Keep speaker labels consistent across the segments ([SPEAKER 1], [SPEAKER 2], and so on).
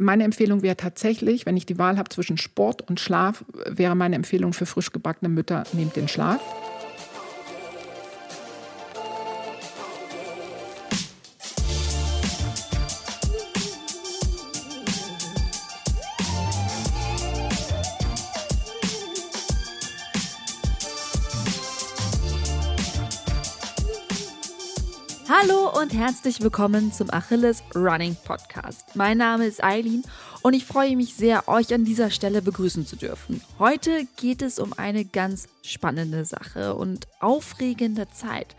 [SPEAKER 1] meine Empfehlung wäre tatsächlich, wenn ich die Wahl habe zwischen Sport und Schlaf, wäre meine Empfehlung für frisch gebackene Mütter, nehmt den Schlaf.
[SPEAKER 2] Und herzlich willkommen zum Achilles Running Podcast. Mein Name ist Eileen und ich freue mich sehr, euch an dieser Stelle begrüßen zu dürfen. Heute geht es um eine ganz spannende Sache und aufregende Zeit,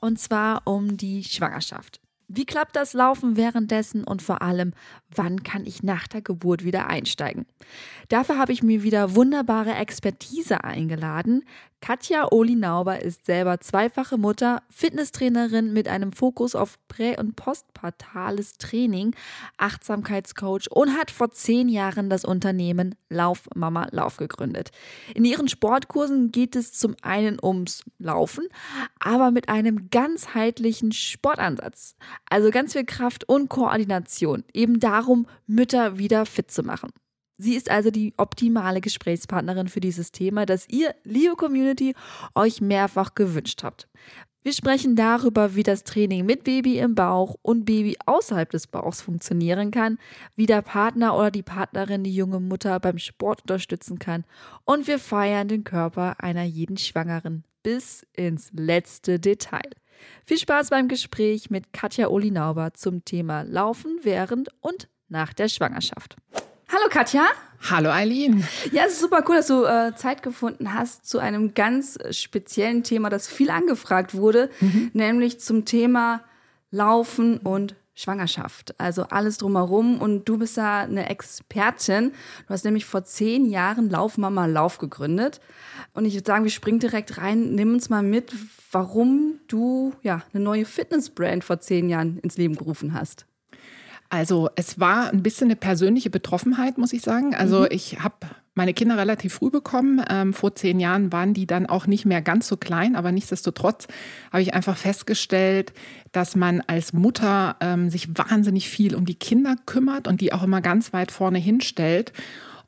[SPEAKER 2] und zwar um die Schwangerschaft. Wie klappt das Laufen währenddessen und vor allem, wann kann ich nach der Geburt wieder einsteigen? Dafür habe ich mir wieder wunderbare Expertise eingeladen. Katja Olinauber ist selber zweifache Mutter, Fitnesstrainerin mit einem Fokus auf prä- und postpartales Training, Achtsamkeitscoach und hat vor zehn Jahren das Unternehmen Lauf Mama Lauf gegründet. In ihren Sportkursen geht es zum einen ums Laufen, aber mit einem ganzheitlichen Sportansatz. Also ganz viel Kraft und Koordination. Eben darum, Mütter wieder fit zu machen. Sie ist also die optimale Gesprächspartnerin für dieses Thema, das ihr, liebe Community, euch mehrfach gewünscht habt. Wir sprechen darüber, wie das Training mit Baby im Bauch und Baby außerhalb des Bauchs funktionieren kann, wie der Partner oder die Partnerin die junge Mutter beim Sport unterstützen kann und wir feiern den Körper einer jeden Schwangeren bis ins letzte Detail. Viel Spaß beim Gespräch mit Katja Olinauber zum Thema Laufen während und nach der Schwangerschaft. Hallo Katja.
[SPEAKER 1] Hallo Eileen.
[SPEAKER 2] Ja, es ist super cool, dass du äh, Zeit gefunden hast zu einem ganz speziellen Thema, das viel angefragt wurde, mhm. nämlich zum Thema Laufen und Schwangerschaft. Also alles drumherum und du bist da eine Expertin. Du hast nämlich vor zehn Jahren Laufmama Lauf gegründet. Und ich würde sagen, wir springen direkt rein. Nimm uns mal mit, warum du ja eine neue Fitnessbrand vor zehn Jahren ins Leben gerufen hast.
[SPEAKER 1] Also es war ein bisschen eine persönliche Betroffenheit, muss ich sagen. Also mhm. ich habe meine Kinder relativ früh bekommen. Ähm, vor zehn Jahren waren die dann auch nicht mehr ganz so klein, aber nichtsdestotrotz habe ich einfach festgestellt, dass man als Mutter ähm, sich wahnsinnig viel um die Kinder kümmert und die auch immer ganz weit vorne hinstellt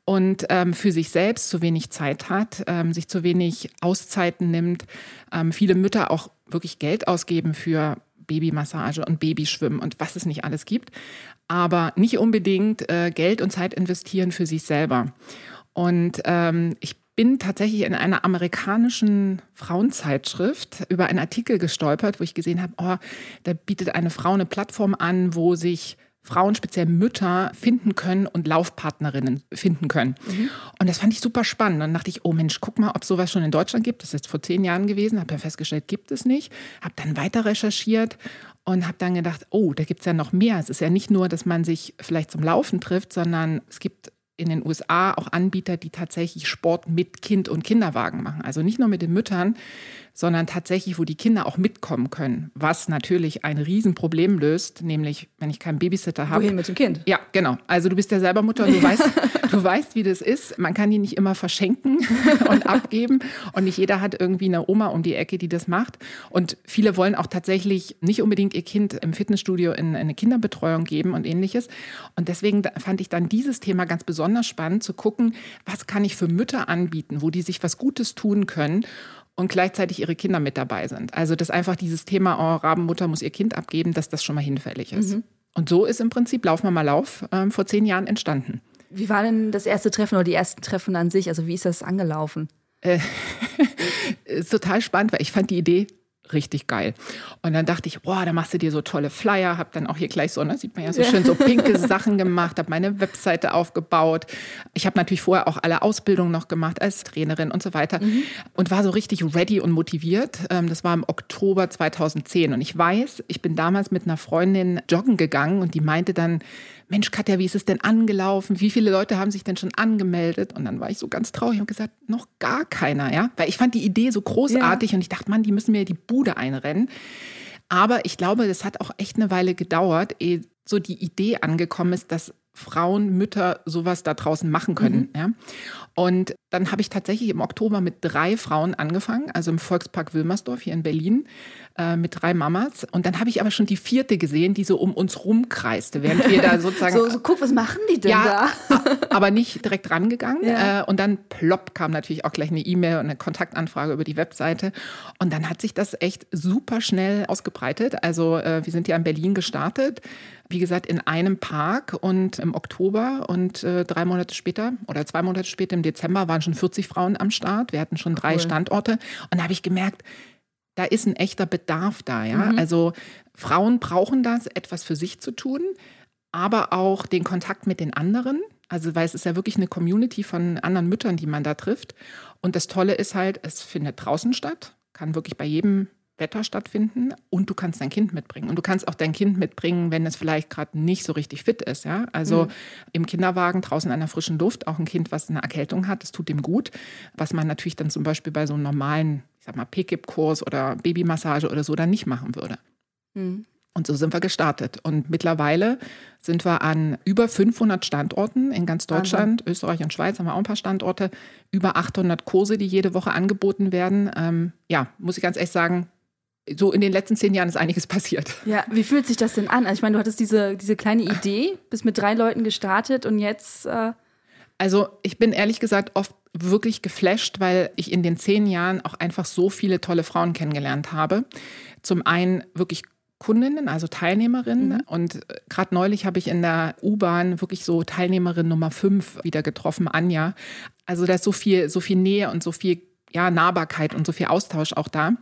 [SPEAKER 1] und ähm, für sich selbst zu wenig Zeit hat, ähm, sich zu wenig Auszeiten nimmt. Ähm, viele Mütter auch wirklich Geld ausgeben für Babymassage und Babyschwimmen und was es nicht alles gibt, aber nicht unbedingt äh, Geld und Zeit investieren für sich selber. Und ähm, ich bin tatsächlich in einer amerikanischen Frauenzeitschrift über einen Artikel gestolpert, wo ich gesehen habe, oh, da bietet eine Frau eine Plattform an, wo sich Frauen, speziell Mütter, finden können und Laufpartnerinnen finden können. Mhm. Und das fand ich super spannend. Dann dachte ich, oh Mensch, guck mal, ob sowas schon in Deutschland gibt. Das ist jetzt vor zehn Jahren gewesen, habe ja festgestellt, gibt es nicht. Habe dann weiter recherchiert und habe dann gedacht, oh, da gibt es ja noch mehr. Es ist ja nicht nur, dass man sich vielleicht zum Laufen trifft, sondern es gibt in den USA auch Anbieter, die tatsächlich Sport mit Kind und Kinderwagen machen. Also nicht nur mit den Müttern, sondern tatsächlich, wo die Kinder auch mitkommen können, was natürlich ein Riesenproblem löst, nämlich wenn ich keinen Babysitter habe.
[SPEAKER 2] Wohin mit dem Kind?
[SPEAKER 1] Ja, genau. Also du bist ja selber Mutter und du weißt, du weißt, wie das ist. Man kann die nicht immer verschenken und abgeben und nicht jeder hat irgendwie eine Oma um die Ecke, die das macht. Und viele wollen auch tatsächlich nicht unbedingt ihr Kind im Fitnessstudio in eine Kinderbetreuung geben und ähnliches. Und deswegen fand ich dann dieses Thema ganz besonders spannend zu gucken, was kann ich für Mütter anbieten, wo die sich was Gutes tun können und gleichzeitig ihre Kinder mit dabei sind. Also dass einfach dieses Thema, oh, Rabenmutter muss ihr Kind abgeben, dass das schon mal hinfällig ist. Mhm. Und so ist im Prinzip Lauf mal Lauf ähm, vor zehn Jahren entstanden.
[SPEAKER 2] Wie war denn das erste Treffen oder die ersten Treffen an sich? Also wie ist das angelaufen? Äh,
[SPEAKER 1] ist total spannend, weil ich fand die Idee richtig geil. Und dann dachte ich, boah, da machst du dir so tolle Flyer, habe dann auch hier gleich so, ne, sieht man ja so schön, so pinke Sachen gemacht, habe meine Webseite aufgebaut. Ich habe natürlich vorher auch alle Ausbildungen noch gemacht als Trainerin und so weiter mhm. und war so richtig ready und motiviert. Ähm, das war im Oktober 2010 und ich weiß, ich bin damals mit einer Freundin joggen gegangen und die meinte dann, Mensch, Katja, wie ist es denn angelaufen? Wie viele Leute haben sich denn schon angemeldet? Und dann war ich so ganz traurig und gesagt, noch gar keiner, ja. Weil ich fand die Idee so großartig ja. und ich dachte, Mann, die müssen mir die Bude einrennen. Aber ich glaube, das hat auch echt eine Weile gedauert, ehe so die Idee angekommen ist, dass Frauen, Mütter sowas da draußen machen können. Mhm. Ja. Und dann habe ich tatsächlich im Oktober mit drei Frauen angefangen, also im Volkspark Wilmersdorf hier in Berlin, äh, mit drei Mamas. Und dann habe ich aber schon die vierte gesehen, die so um uns rumkreiste, während wir da sozusagen.
[SPEAKER 2] so, so, guck, was machen die denn ja,
[SPEAKER 1] da? aber nicht direkt rangegangen. Ja. Äh, und dann plopp kam natürlich auch gleich eine E-Mail und eine Kontaktanfrage über die Webseite. Und dann hat sich das echt super schnell ausgebreitet. Also äh, wir sind ja in Berlin gestartet wie gesagt, in einem Park und im Oktober und äh, drei Monate später oder zwei Monate später im Dezember waren schon 40 Frauen am Start. Wir hatten schon drei cool. Standorte und da habe ich gemerkt, da ist ein echter Bedarf da. Ja? Mhm. Also Frauen brauchen das, etwas für sich zu tun, aber auch den Kontakt mit den anderen. Also, weil es ist ja wirklich eine Community von anderen Müttern, die man da trifft. Und das Tolle ist halt, es findet draußen statt, kann wirklich bei jedem Wetter stattfinden und du kannst dein Kind mitbringen. Und du kannst auch dein Kind mitbringen, wenn es vielleicht gerade nicht so richtig fit ist. Ja? Also mhm. im Kinderwagen draußen an der frischen Luft, auch ein Kind, was eine Erkältung hat, das tut ihm gut. Was man natürlich dann zum Beispiel bei so einem normalen, ich sag mal, PKIP-Kurs oder Babymassage oder so dann nicht machen würde. Mhm. Und so sind wir gestartet. Und mittlerweile sind wir an über 500 Standorten in ganz Deutschland, Wahnsinn. Österreich und Schweiz haben wir auch ein paar Standorte, über 800 Kurse, die jede Woche angeboten werden. Ähm, ja, muss ich ganz ehrlich sagen, so in den letzten zehn Jahren ist einiges passiert.
[SPEAKER 2] Ja, wie fühlt sich das denn an? Also ich meine, du hattest diese, diese kleine Idee, bist mit drei Leuten gestartet und jetzt. Äh
[SPEAKER 1] also ich bin ehrlich gesagt oft wirklich geflasht, weil ich in den zehn Jahren auch einfach so viele tolle Frauen kennengelernt habe. Zum einen wirklich Kundinnen, also Teilnehmerinnen. Mhm. Und äh, gerade neulich habe ich in der U-Bahn wirklich so Teilnehmerin Nummer fünf wieder getroffen, Anja. Also da ist so viel, so viel Nähe und so viel ja, Nahbarkeit und so viel Austausch auch da.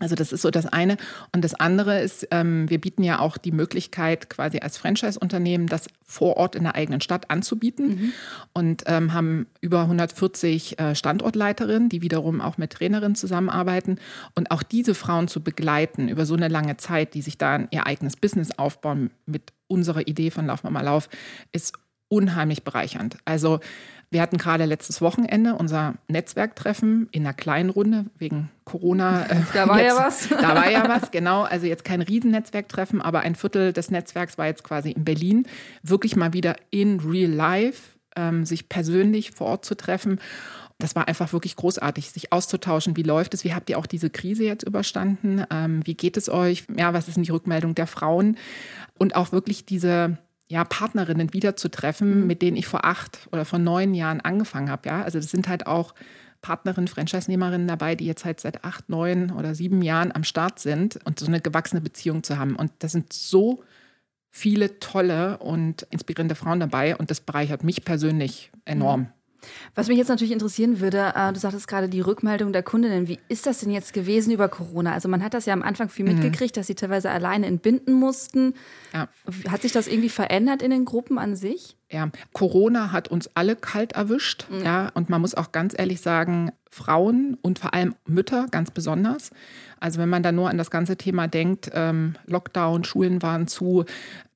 [SPEAKER 1] Also das ist so das eine. Und das andere ist, ähm, wir bieten ja auch die Möglichkeit, quasi als Franchise-Unternehmen das vor Ort in der eigenen Stadt anzubieten mhm. und ähm, haben über 140 äh, Standortleiterinnen, die wiederum auch mit Trainerinnen zusammenarbeiten. Und auch diese Frauen zu begleiten über so eine lange Zeit, die sich da ihr eigenes Business aufbauen mit unserer Idee von Lauf mal Lauf, ist unheimlich bereichernd. Also wir hatten gerade letztes Wochenende unser Netzwerktreffen in einer kleinen Runde wegen Corona.
[SPEAKER 2] Äh, da war jetzt, ja was.
[SPEAKER 1] Da war ja was, genau. Also jetzt kein Riesennetzwerktreffen, aber ein Viertel des Netzwerks war jetzt quasi in Berlin. Wirklich mal wieder in real life, ähm, sich persönlich vor Ort zu treffen. Das war einfach wirklich großartig, sich auszutauschen. Wie läuft es? Wie habt ihr auch diese Krise jetzt überstanden? Ähm, wie geht es euch? Ja, was ist denn die Rückmeldung der Frauen? Und auch wirklich diese ja, Partnerinnen wiederzutreffen, mhm. mit denen ich vor acht oder vor neun Jahren angefangen habe. Ja? Also das sind halt auch Partnerinnen, Franchise-Nehmerinnen dabei, die jetzt halt seit acht, neun oder sieben Jahren am Start sind und so eine gewachsene Beziehung zu haben. Und das sind so viele tolle und inspirierende Frauen dabei und das bereichert mich persönlich enorm. Mhm.
[SPEAKER 2] Was mich jetzt natürlich interessieren würde, äh, du sagtest gerade die Rückmeldung der Kundinnen. Wie ist das denn jetzt gewesen über Corona? Also man hat das ja am Anfang viel mhm. mitgekriegt, dass sie teilweise alleine entbinden mussten. Ja. Hat sich das irgendwie verändert in den Gruppen an sich?
[SPEAKER 1] Ja, Corona hat uns alle kalt erwischt. Mhm. Ja, und man muss auch ganz ehrlich sagen, Frauen und vor allem Mütter ganz besonders. Also wenn man da nur an das ganze Thema denkt, ähm, Lockdown, Schulen waren zu,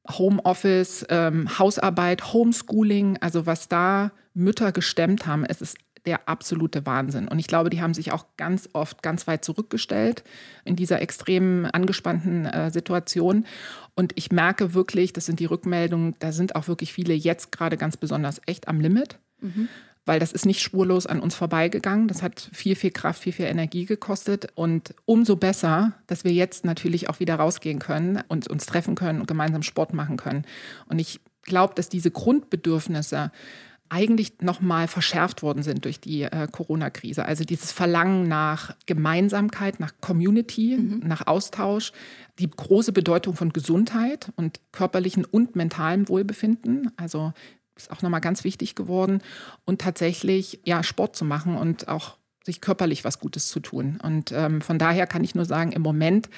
[SPEAKER 1] Homeoffice, ähm, Hausarbeit, Homeschooling, also was da Mütter gestemmt haben, es ist der absolute Wahnsinn. Und ich glaube, die haben sich auch ganz oft ganz weit zurückgestellt in dieser extrem angespannten äh, Situation. Und ich merke wirklich, das sind die Rückmeldungen, da sind auch wirklich viele jetzt gerade ganz besonders echt am Limit. Mhm weil das ist nicht spurlos an uns vorbeigegangen. Das hat viel, viel Kraft, viel, viel Energie gekostet. Und umso besser, dass wir jetzt natürlich auch wieder rausgehen können und uns treffen können und gemeinsam Sport machen können. Und ich glaube, dass diese Grundbedürfnisse eigentlich nochmal verschärft worden sind durch die äh, Corona-Krise. Also dieses Verlangen nach Gemeinsamkeit, nach Community, mhm. nach Austausch, die große Bedeutung von Gesundheit und körperlichen und mentalem Wohlbefinden. Also ist auch nochmal ganz wichtig geworden. Und tatsächlich ja Sport zu machen und auch sich körperlich was Gutes zu tun. Und ähm, von daher kann ich nur sagen, im Moment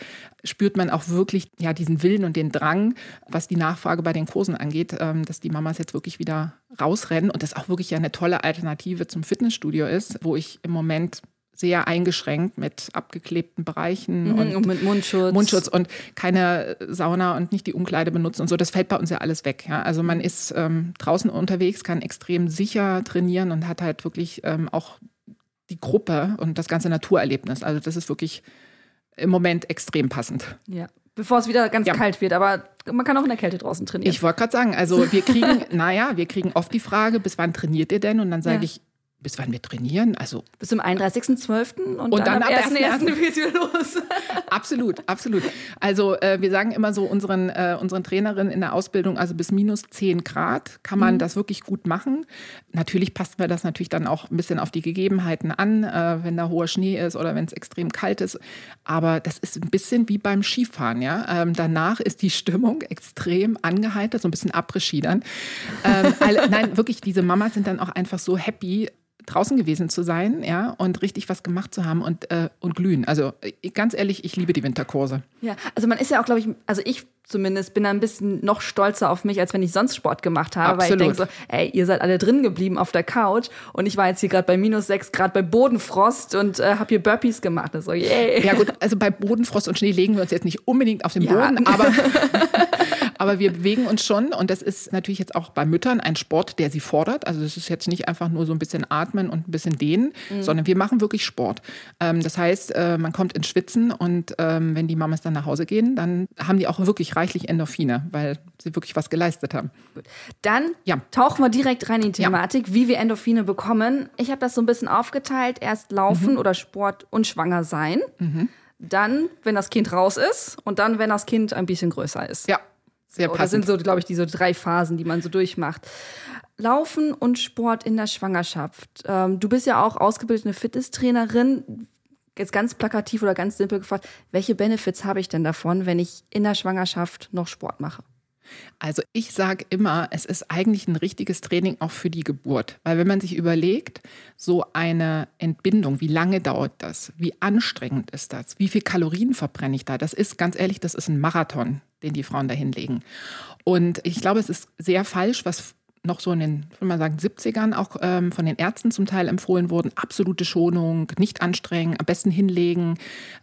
[SPEAKER 1] spürt man auch wirklich ja diesen Willen und den Drang, was die Nachfrage bei den Kursen angeht, ähm, dass die Mamas jetzt wirklich wieder rausrennen und das auch wirklich ja eine tolle Alternative zum Fitnessstudio ist, wo ich im Moment sehr eingeschränkt mit abgeklebten Bereichen
[SPEAKER 2] mhm, und, und, mit Mundschutz.
[SPEAKER 1] Mundschutz und keine Sauna und nicht die Umkleide benutzen und so. Das fällt bei uns ja alles weg. Ja? Also man ist ähm, draußen unterwegs, kann extrem sicher trainieren und hat halt wirklich ähm, auch die Gruppe und das ganze Naturerlebnis. Also das ist wirklich im Moment extrem passend.
[SPEAKER 2] Ja. bevor es wieder ganz ja. kalt wird. Aber man kann auch in der Kälte draußen trainieren.
[SPEAKER 1] Ich wollte gerade sagen, also wir kriegen, naja, wir kriegen oft die Frage, bis wann trainiert ihr denn? Und dann sage ja. ich, bis wann wir trainieren. Also
[SPEAKER 2] bis zum 31.12.
[SPEAKER 1] und, und dann, dann am 1.1. geht's wieder los. absolut, absolut. Also äh, wir sagen immer so unseren, äh, unseren Trainerinnen in der Ausbildung, also bis minus 10 Grad kann man mhm. das wirklich gut machen. Natürlich passen wir das natürlich dann auch ein bisschen auf die Gegebenheiten an, äh, wenn da hoher Schnee ist oder wenn es extrem kalt ist. Aber das ist ein bisschen wie beim Skifahren. Ja? Ähm, danach ist die Stimmung extrem angeheitert, so ein bisschen dann. Ähm, alle, nein, wirklich, diese Mamas sind dann auch einfach so happy, draußen gewesen zu sein, ja, und richtig was gemacht zu haben und, äh, und glühen. Also äh, ganz ehrlich, ich liebe die Winterkurse.
[SPEAKER 2] Ja, also man ist ja auch, glaube ich, also ich zumindest bin da ein bisschen noch stolzer auf mich, als wenn ich sonst Sport gemacht habe, Absolut. weil ich denke so, ey, ihr seid alle drin geblieben auf der Couch und ich war jetzt hier gerade bei minus sechs Grad bei Bodenfrost und äh, habe hier Burpees gemacht. Also, yay.
[SPEAKER 1] Ja gut, also bei Bodenfrost und Schnee legen wir uns jetzt nicht unbedingt auf den Boden, ja. aber Aber wir bewegen uns schon und das ist natürlich jetzt auch bei Müttern ein Sport, der sie fordert. Also es ist jetzt nicht einfach nur so ein bisschen atmen und ein bisschen dehnen, mhm. sondern wir machen wirklich Sport. Ähm, das heißt, äh, man kommt ins Schwitzen und ähm, wenn die Mamas dann nach Hause gehen, dann haben die auch wirklich reichlich Endorphine, weil sie wirklich was geleistet haben.
[SPEAKER 2] Gut. Dann ja. tauchen wir direkt rein in die Thematik, ja. wie wir Endorphine bekommen. Ich habe das so ein bisschen aufgeteilt. Erst Laufen mhm. oder Sport und Schwanger sein. Mhm. Dann, wenn das Kind raus ist und dann, wenn das Kind ein bisschen größer ist.
[SPEAKER 1] Ja, sehr passend.
[SPEAKER 2] Das sind so, glaube ich, diese drei Phasen, die man so durchmacht. Laufen und Sport in der Schwangerschaft. Ähm, du bist ja auch ausgebildete Fitnesstrainerin. Jetzt ganz plakativ oder ganz simpel gefragt, welche Benefits habe ich denn davon, wenn ich in der Schwangerschaft noch Sport mache?
[SPEAKER 1] Also ich sage immer, es ist eigentlich ein richtiges Training auch für die Geburt. Weil wenn man sich überlegt, so eine Entbindung, wie lange dauert das? Wie anstrengend ist das? Wie viel Kalorien verbrenne ich da? Das ist ganz ehrlich, das ist ein Marathon, den die Frauen da hinlegen. Und ich glaube, es ist sehr falsch, was noch so in den, würde man sagen, 70ern auch ähm, von den Ärzten zum Teil empfohlen wurden. Absolute Schonung, nicht anstrengen, am besten hinlegen.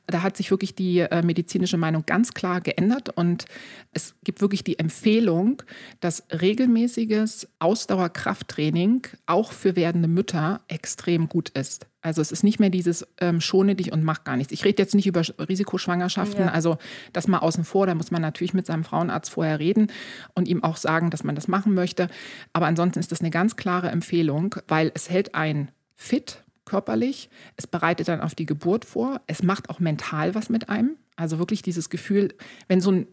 [SPEAKER 1] Da hat sich wirklich die äh, medizinische Meinung ganz klar geändert und es gibt wirklich die Empfehlung, dass regelmäßiges Ausdauerkrafttraining auch für werdende Mütter extrem gut ist. Also es ist nicht mehr dieses ähm, schone dich und mach gar nichts. Ich rede jetzt nicht über Risikoschwangerschaften, ja. also das mal außen vor, da muss man natürlich mit seinem Frauenarzt vorher reden und ihm auch sagen, dass man das machen möchte. Aber ansonsten ist das eine ganz klare Empfehlung, weil es hält einen fit körperlich, es bereitet dann auf die Geburt vor, es macht auch mental was mit einem. Also wirklich dieses Gefühl, wenn so ein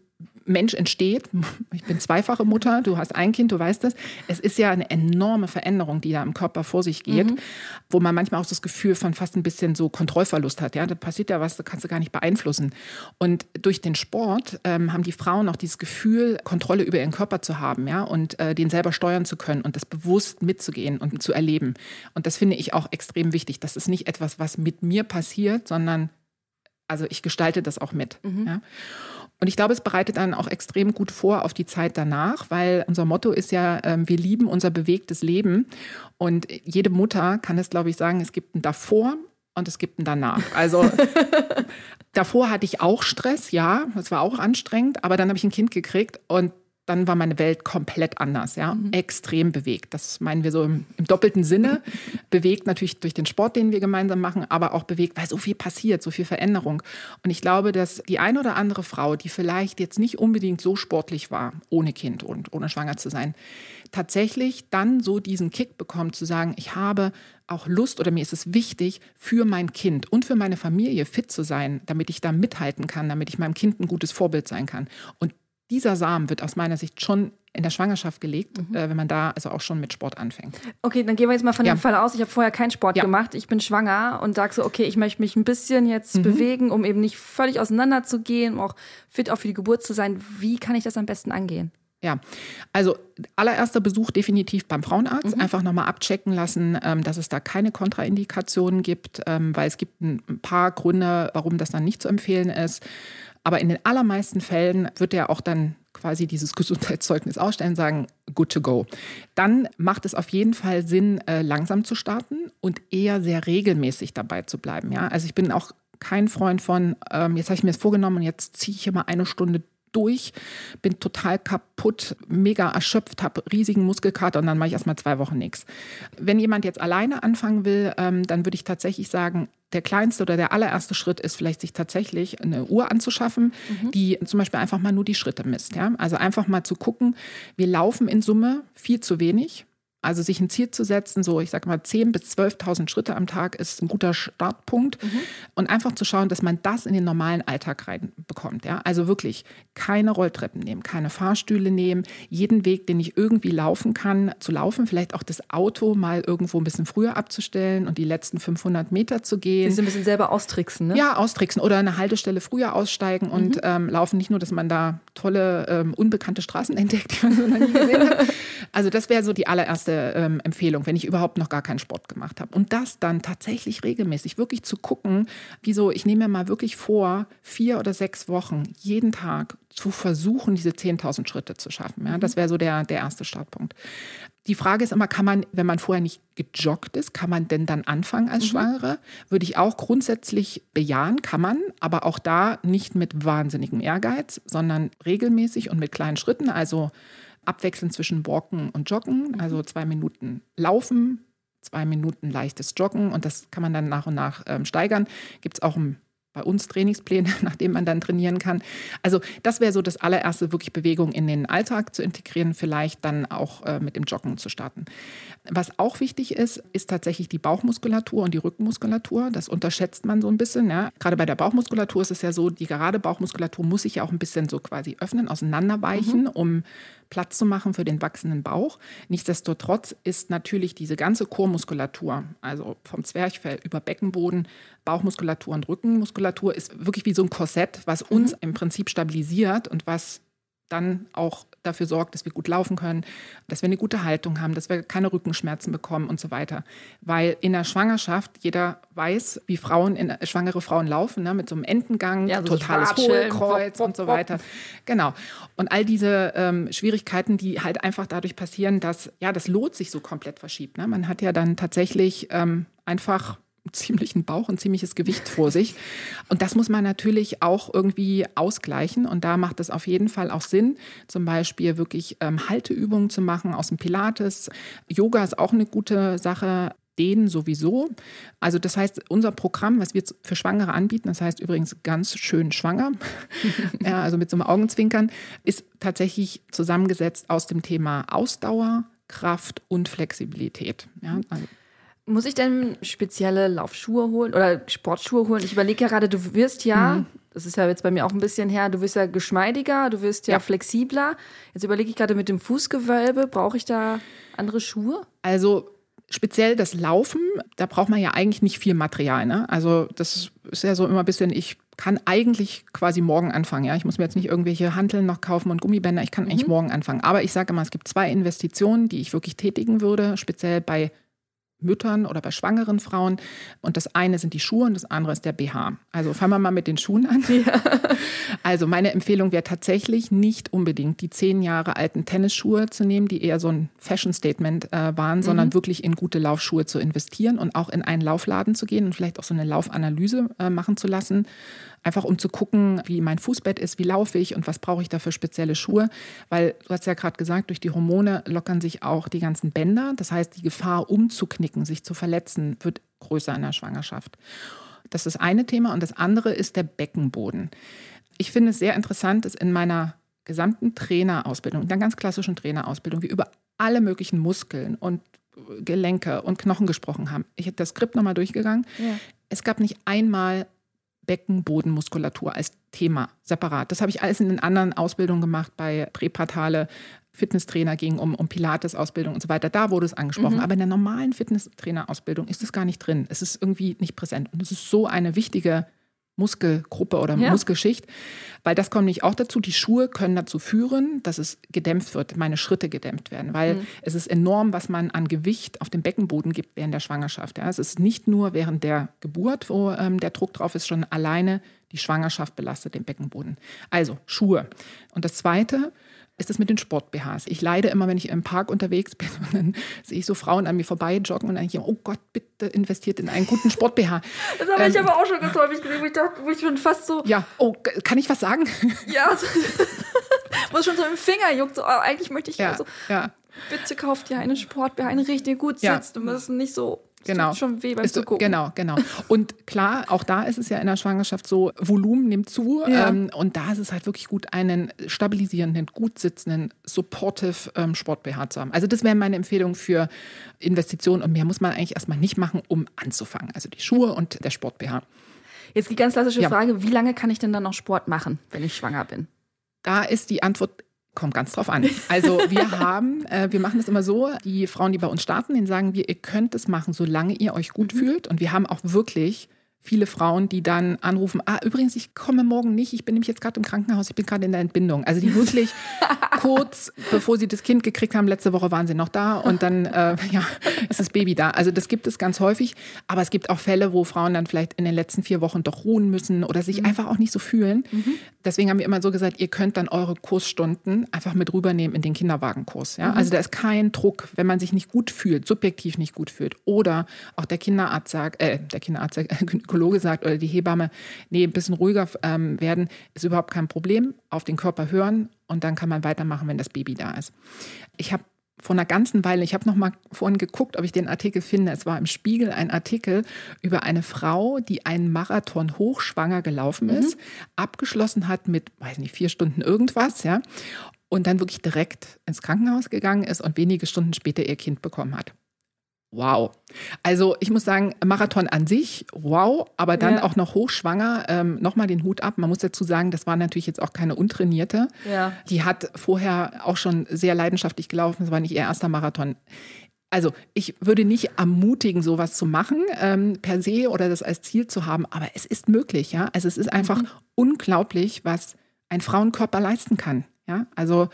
[SPEAKER 1] Mensch entsteht. Ich bin zweifache Mutter, du hast ein Kind, du weißt das. Es ist ja eine enorme Veränderung, die da im Körper vor sich geht, mhm. wo man manchmal auch das Gefühl von fast ein bisschen so Kontrollverlust hat. Ja, da passiert ja was, da kannst du gar nicht beeinflussen. Und durch den Sport ähm, haben die Frauen auch dieses Gefühl, Kontrolle über ihren Körper zu haben, ja, und äh, den selber steuern zu können und das bewusst mitzugehen und zu erleben. Und das finde ich auch extrem wichtig. Das ist nicht etwas, was mit mir passiert, sondern also ich gestalte das auch mit. Mhm. Ja. Und ich glaube, es bereitet dann auch extrem gut vor auf die Zeit danach, weil unser Motto ist ja, ähm, wir lieben unser bewegtes Leben. Und jede Mutter kann es, glaube ich, sagen, es gibt ein davor und es gibt ein danach. Also davor hatte ich auch Stress, ja, das war auch anstrengend, aber dann habe ich ein Kind gekriegt und dann war meine Welt komplett anders, ja, mhm. extrem bewegt. Das meinen wir so im, im, doppelten Sinne. bewegt natürlich durch den Sport, den wir gemeinsam machen, aber auch bewegt, weil so viel passiert, so viel Veränderung. Und ich glaube, dass die eine oder andere Frau, die vielleicht jetzt nicht unbedingt so sportlich war, ohne Kind und ohne schwanger zu sein, tatsächlich dann so diesen Kick bekommt, zu sagen, ich habe auch Lust oder mir ist es wichtig, für mein Kind und für meine Familie fit zu sein, damit ich da mithalten kann, damit ich meinem Kind ein gutes Vorbild sein kann. Und dieser Samen wird aus meiner Sicht schon in der Schwangerschaft gelegt, mhm. äh, wenn man da also auch schon mit Sport anfängt.
[SPEAKER 2] Okay, dann gehen wir jetzt mal von ja. dem Fall aus. Ich habe vorher keinen Sport ja. gemacht. Ich bin schwanger und sage so, okay, ich möchte mich ein bisschen jetzt mhm. bewegen, um eben nicht völlig auseinander zu gehen, um auch fit auch für die Geburt zu sein. Wie kann ich das am besten angehen?
[SPEAKER 1] Ja, also allererster Besuch definitiv beim Frauenarzt. Mhm. Einfach nochmal abchecken lassen, ähm, dass es da keine Kontraindikationen gibt, ähm, weil es gibt ein paar Gründe, warum das dann nicht zu empfehlen ist. Aber in den allermeisten Fällen wird er auch dann quasi dieses Gesundheitszeugnis ausstellen, sagen, good to go. Dann macht es auf jeden Fall Sinn, äh, langsam zu starten und eher sehr regelmäßig dabei zu bleiben. Ja? Also ich bin auch kein Freund von, ähm, jetzt habe ich mir das vorgenommen und jetzt ziehe ich hier mal eine Stunde durch, bin total kaputt, mega erschöpft, habe riesigen Muskelkater und dann mache ich erstmal zwei Wochen nichts. Wenn jemand jetzt alleine anfangen will, ähm, dann würde ich tatsächlich sagen, der kleinste oder der allererste Schritt ist vielleicht sich tatsächlich eine Uhr anzuschaffen, mhm. die zum Beispiel einfach mal nur die Schritte misst. Ja? Also einfach mal zu gucken, wir laufen in Summe viel zu wenig. Also sich ein Ziel zu setzen, so ich sage mal 10.000 bis 12.000 Schritte am Tag ist ein guter Startpunkt. Mhm. Und einfach zu schauen, dass man das in den normalen Alltag reinbekommt. Ja? Also wirklich keine Rolltreppen nehmen, keine Fahrstühle nehmen, jeden Weg, den ich irgendwie laufen kann, zu laufen. Vielleicht auch das Auto mal irgendwo ein bisschen früher abzustellen und die letzten 500 Meter zu gehen.
[SPEAKER 2] Sie ein bisschen selber austricksen, ne?
[SPEAKER 1] Ja, austricksen oder eine Haltestelle früher aussteigen und mhm. ähm, laufen. Nicht nur, dass man da tolle, ähm, unbekannte Straßen entdeckt, die man so noch nie gesehen hat. Also das wäre so die allererste ähm, Empfehlung, wenn ich überhaupt noch gar keinen Sport gemacht habe. Und das dann tatsächlich regelmäßig, wirklich zu gucken, wieso, ich nehme mir mal wirklich vor, vier oder sechs Wochen jeden Tag zu versuchen, diese 10.000 Schritte zu schaffen. Ja, das wäre so der, der erste Startpunkt. Die Frage ist immer, kann man, wenn man vorher nicht gejoggt ist, kann man denn dann anfangen als mhm. Schwangere? Würde ich auch grundsätzlich bejahen, kann man, aber auch da nicht mit wahnsinnigem Ehrgeiz, sondern regelmäßig und mit kleinen Schritten. Also abwechselnd zwischen Walken und Joggen, mhm. also zwei Minuten Laufen, zwei Minuten leichtes Joggen und das kann man dann nach und nach ähm, steigern. Gibt es auch im bei uns Trainingspläne, nachdem man dann trainieren kann. Also das wäre so das allererste, wirklich Bewegung in den Alltag zu integrieren, vielleicht dann auch äh, mit dem Joggen zu starten. Was auch wichtig ist, ist tatsächlich die Bauchmuskulatur und die Rückenmuskulatur. Das unterschätzt man so ein bisschen. Ja. Gerade bei der Bauchmuskulatur ist es ja so, die gerade Bauchmuskulatur muss sich ja auch ein bisschen so quasi öffnen, auseinanderweichen, mhm. um Platz zu machen für den wachsenden Bauch. Nichtsdestotrotz ist natürlich diese ganze Chormuskulatur, also vom Zwerchfell über Beckenboden, Bauchmuskulatur und Rückenmuskulatur, ist wirklich wie so ein Korsett, was uns mhm. im Prinzip stabilisiert und was dann auch dafür sorgt, dass wir gut laufen können, dass wir eine gute Haltung haben, dass wir keine Rückenschmerzen bekommen und so weiter. Weil in der Schwangerschaft jeder weiß, wie Frauen, in, schwangere Frauen laufen, ne, mit so einem Entengang, ja, so totales Hohlkreuz und so weiter. Genau. Und all diese ähm, Schwierigkeiten, die halt einfach dadurch passieren, dass ja das Lot sich so komplett verschiebt. Ne? Man hat ja dann tatsächlich ähm, einfach ziemlichen Bauch, ein ziemliches Gewicht vor sich. Und das muss man natürlich auch irgendwie ausgleichen. Und da macht es auf jeden Fall auch Sinn, zum Beispiel wirklich ähm, Halteübungen zu machen aus dem Pilates. Yoga ist auch eine gute Sache. Dehnen sowieso. Also das heißt, unser Programm, was wir für Schwangere anbieten, das heißt übrigens ganz schön schwanger, ja, also mit so einem Augenzwinkern, ist tatsächlich zusammengesetzt aus dem Thema Ausdauer, Kraft und Flexibilität. Ja, also
[SPEAKER 2] muss ich denn spezielle Laufschuhe holen oder Sportschuhe holen? Ich überlege ja gerade, du wirst ja, mhm. das ist ja jetzt bei mir auch ein bisschen her, du wirst ja geschmeidiger, du wirst ja, ja. flexibler. Jetzt überlege ich gerade mit dem Fußgewölbe, brauche ich da andere Schuhe?
[SPEAKER 1] Also speziell das Laufen, da braucht man ja eigentlich nicht viel Material. Ne? Also das ist ja so immer ein bisschen, ich kann eigentlich quasi morgen anfangen. Ja, ich muss mir jetzt nicht irgendwelche Hanteln noch kaufen und Gummibänder. Ich kann mhm. eigentlich morgen anfangen. Aber ich sage immer, es gibt zwei Investitionen, die ich wirklich tätigen würde, speziell bei Müttern oder bei schwangeren Frauen. Und das eine sind die Schuhe und das andere ist der BH. Also fangen wir mal mit den Schuhen an. Ja. Also meine Empfehlung wäre tatsächlich nicht unbedingt die zehn Jahre alten Tennisschuhe zu nehmen, die eher so ein Fashion-Statement äh, waren, mhm. sondern wirklich in gute Laufschuhe zu investieren und auch in einen Laufladen zu gehen und vielleicht auch so eine Laufanalyse äh, machen zu lassen Einfach um zu gucken, wie mein Fußbett ist, wie laufe ich und was brauche ich da für spezielle Schuhe. Weil du hast ja gerade gesagt, durch die Hormone lockern sich auch die ganzen Bänder. Das heißt, die Gefahr umzuknicken, sich zu verletzen, wird größer in der Schwangerschaft. Das ist das eine Thema. Und das andere ist der Beckenboden. Ich finde es sehr interessant, dass in meiner gesamten Trainerausbildung, in der ganz klassischen Trainerausbildung, wir über alle möglichen Muskeln und Gelenke und Knochen gesprochen haben. Ich habe das Skript nochmal durchgegangen. Ja. Es gab nicht einmal Beckenbodenmuskulatur als Thema separat. Das habe ich alles in den anderen Ausbildungen gemacht, bei Präpartale, Fitnesstrainer ging um, um Pilates-Ausbildung und so weiter. Da wurde es angesprochen. Mhm. Aber in der normalen Fitnesstrainer-Ausbildung ist es gar nicht drin. Es ist irgendwie nicht präsent. Und es ist so eine wichtige Muskelgruppe oder ja. Muskelschicht, weil das kommt nicht auch dazu. Die Schuhe können dazu führen, dass es gedämpft wird, meine Schritte gedämpft werden, weil mhm. es ist enorm, was man an Gewicht auf dem Beckenboden gibt während der Schwangerschaft. Ja, es ist nicht nur während der Geburt, wo ähm, der Druck drauf ist, schon alleine die Schwangerschaft belastet den Beckenboden. Also Schuhe. Und das Zweite, ist es mit den Sport-BHs. Ich leide immer, wenn ich im Park unterwegs bin und dann sehe ich so Frauen an mir vorbei joggen und dann denke ich, oh Gott, bitte investiert in einen guten Sport-BH.
[SPEAKER 2] Das habe ähm, ich aber auch schon ganz häufig gesehen, wo ich dachte, wo ich schon fast so.
[SPEAKER 1] Ja, oh, kann ich was sagen?
[SPEAKER 2] Ja, so, wo es schon so im Finger juckt. So, oh, eigentlich möchte ich
[SPEAKER 1] ja,
[SPEAKER 2] so.
[SPEAKER 1] Ja.
[SPEAKER 2] Bitte kauft dir einen Sport, der einen richtig gut sitzt. Ja. Du musst nicht so
[SPEAKER 1] genau.
[SPEAKER 2] tut schon weh beim
[SPEAKER 1] ist,
[SPEAKER 2] Zugucken.
[SPEAKER 1] Genau, genau. Und klar, auch da ist es ja in der Schwangerschaft so, Volumen nimmt zu.
[SPEAKER 2] Ja.
[SPEAKER 1] Ähm, und da ist es halt wirklich gut, einen stabilisierenden, gut sitzenden, supportive ähm, Sport-BH zu haben. Also das wäre meine Empfehlung für Investitionen. Und mehr muss man eigentlich erstmal nicht machen, um anzufangen. Also die Schuhe und der Sport-BH.
[SPEAKER 2] Jetzt die ganz klassische
[SPEAKER 1] Ja.
[SPEAKER 2] Frage, wie lange kann ich denn dann noch Sport machen, wenn ich schwanger bin?
[SPEAKER 1] Da ist die Antwort, kommt ganz drauf an. Also wir haben, äh, wir machen es immer so, die Frauen, die bei uns starten, denen sagen wir, ihr könnt es machen, solange ihr euch gut fühlt. Und wir haben auch wirklich viele Frauen, die dann anrufen, ah, übrigens, ich komme morgen nicht, ich bin nämlich jetzt gerade im Krankenhaus, ich bin gerade in der Entbindung. Also die wirklich kurz, bevor sie das Kind gekriegt haben, letzte Woche waren sie noch da und dann äh, ja, ist das Baby da. Also das gibt es ganz häufig, aber es gibt auch Fälle, wo Frauen dann vielleicht in den letzten vier Wochen doch ruhen müssen oder sich einfach auch nicht so fühlen. Deswegen haben wir immer so gesagt, ihr könnt dann eure Kursstunden einfach mit rübernehmen in den Kinderwagenkurs. Ja? Also da ist kein Druck, wenn man sich nicht gut fühlt, subjektiv nicht gut fühlt oder auch der Kinderarzt sagt, äh, der Kinderarzt, der Gynäkologe sagt oder die Hebamme, nee, ein bisschen ruhiger ähm, werden, ist überhaupt kein Problem. Auf den Körper hören und dann kann man weitermachen, wenn das Baby da ist. Ich habe vor einer ganzen Weile, ich habe noch mal vorhin geguckt, ob ich den Artikel finde. Es war im Spiegel ein Artikel über eine Frau, die einen Marathon hochschwanger gelaufen ist, abgeschlossen hat mit, weiß nicht, vier Stunden irgendwas, ja, und dann wirklich direkt ins Krankenhaus gegangen ist und wenige Stunden später ihr Kind bekommen hat. Wow. Also ich muss sagen, Marathon an sich, wow, aber dann
[SPEAKER 2] Ja.
[SPEAKER 1] auch noch hochschwanger, ähm, nochmal den Hut ab. Man muss dazu sagen, das war natürlich jetzt auch keine untrainierte.
[SPEAKER 2] Ja.
[SPEAKER 1] Die hat vorher auch schon sehr leidenschaftlich gelaufen. Das war nicht ihr erster Marathon. Also ich würde nicht ermutigen, sowas zu machen ähm, per se oder das als Ziel zu haben, aber es ist möglich, ja. Also es ist einfach unglaublich, was ein Frauenkörper leisten kann. Ja, also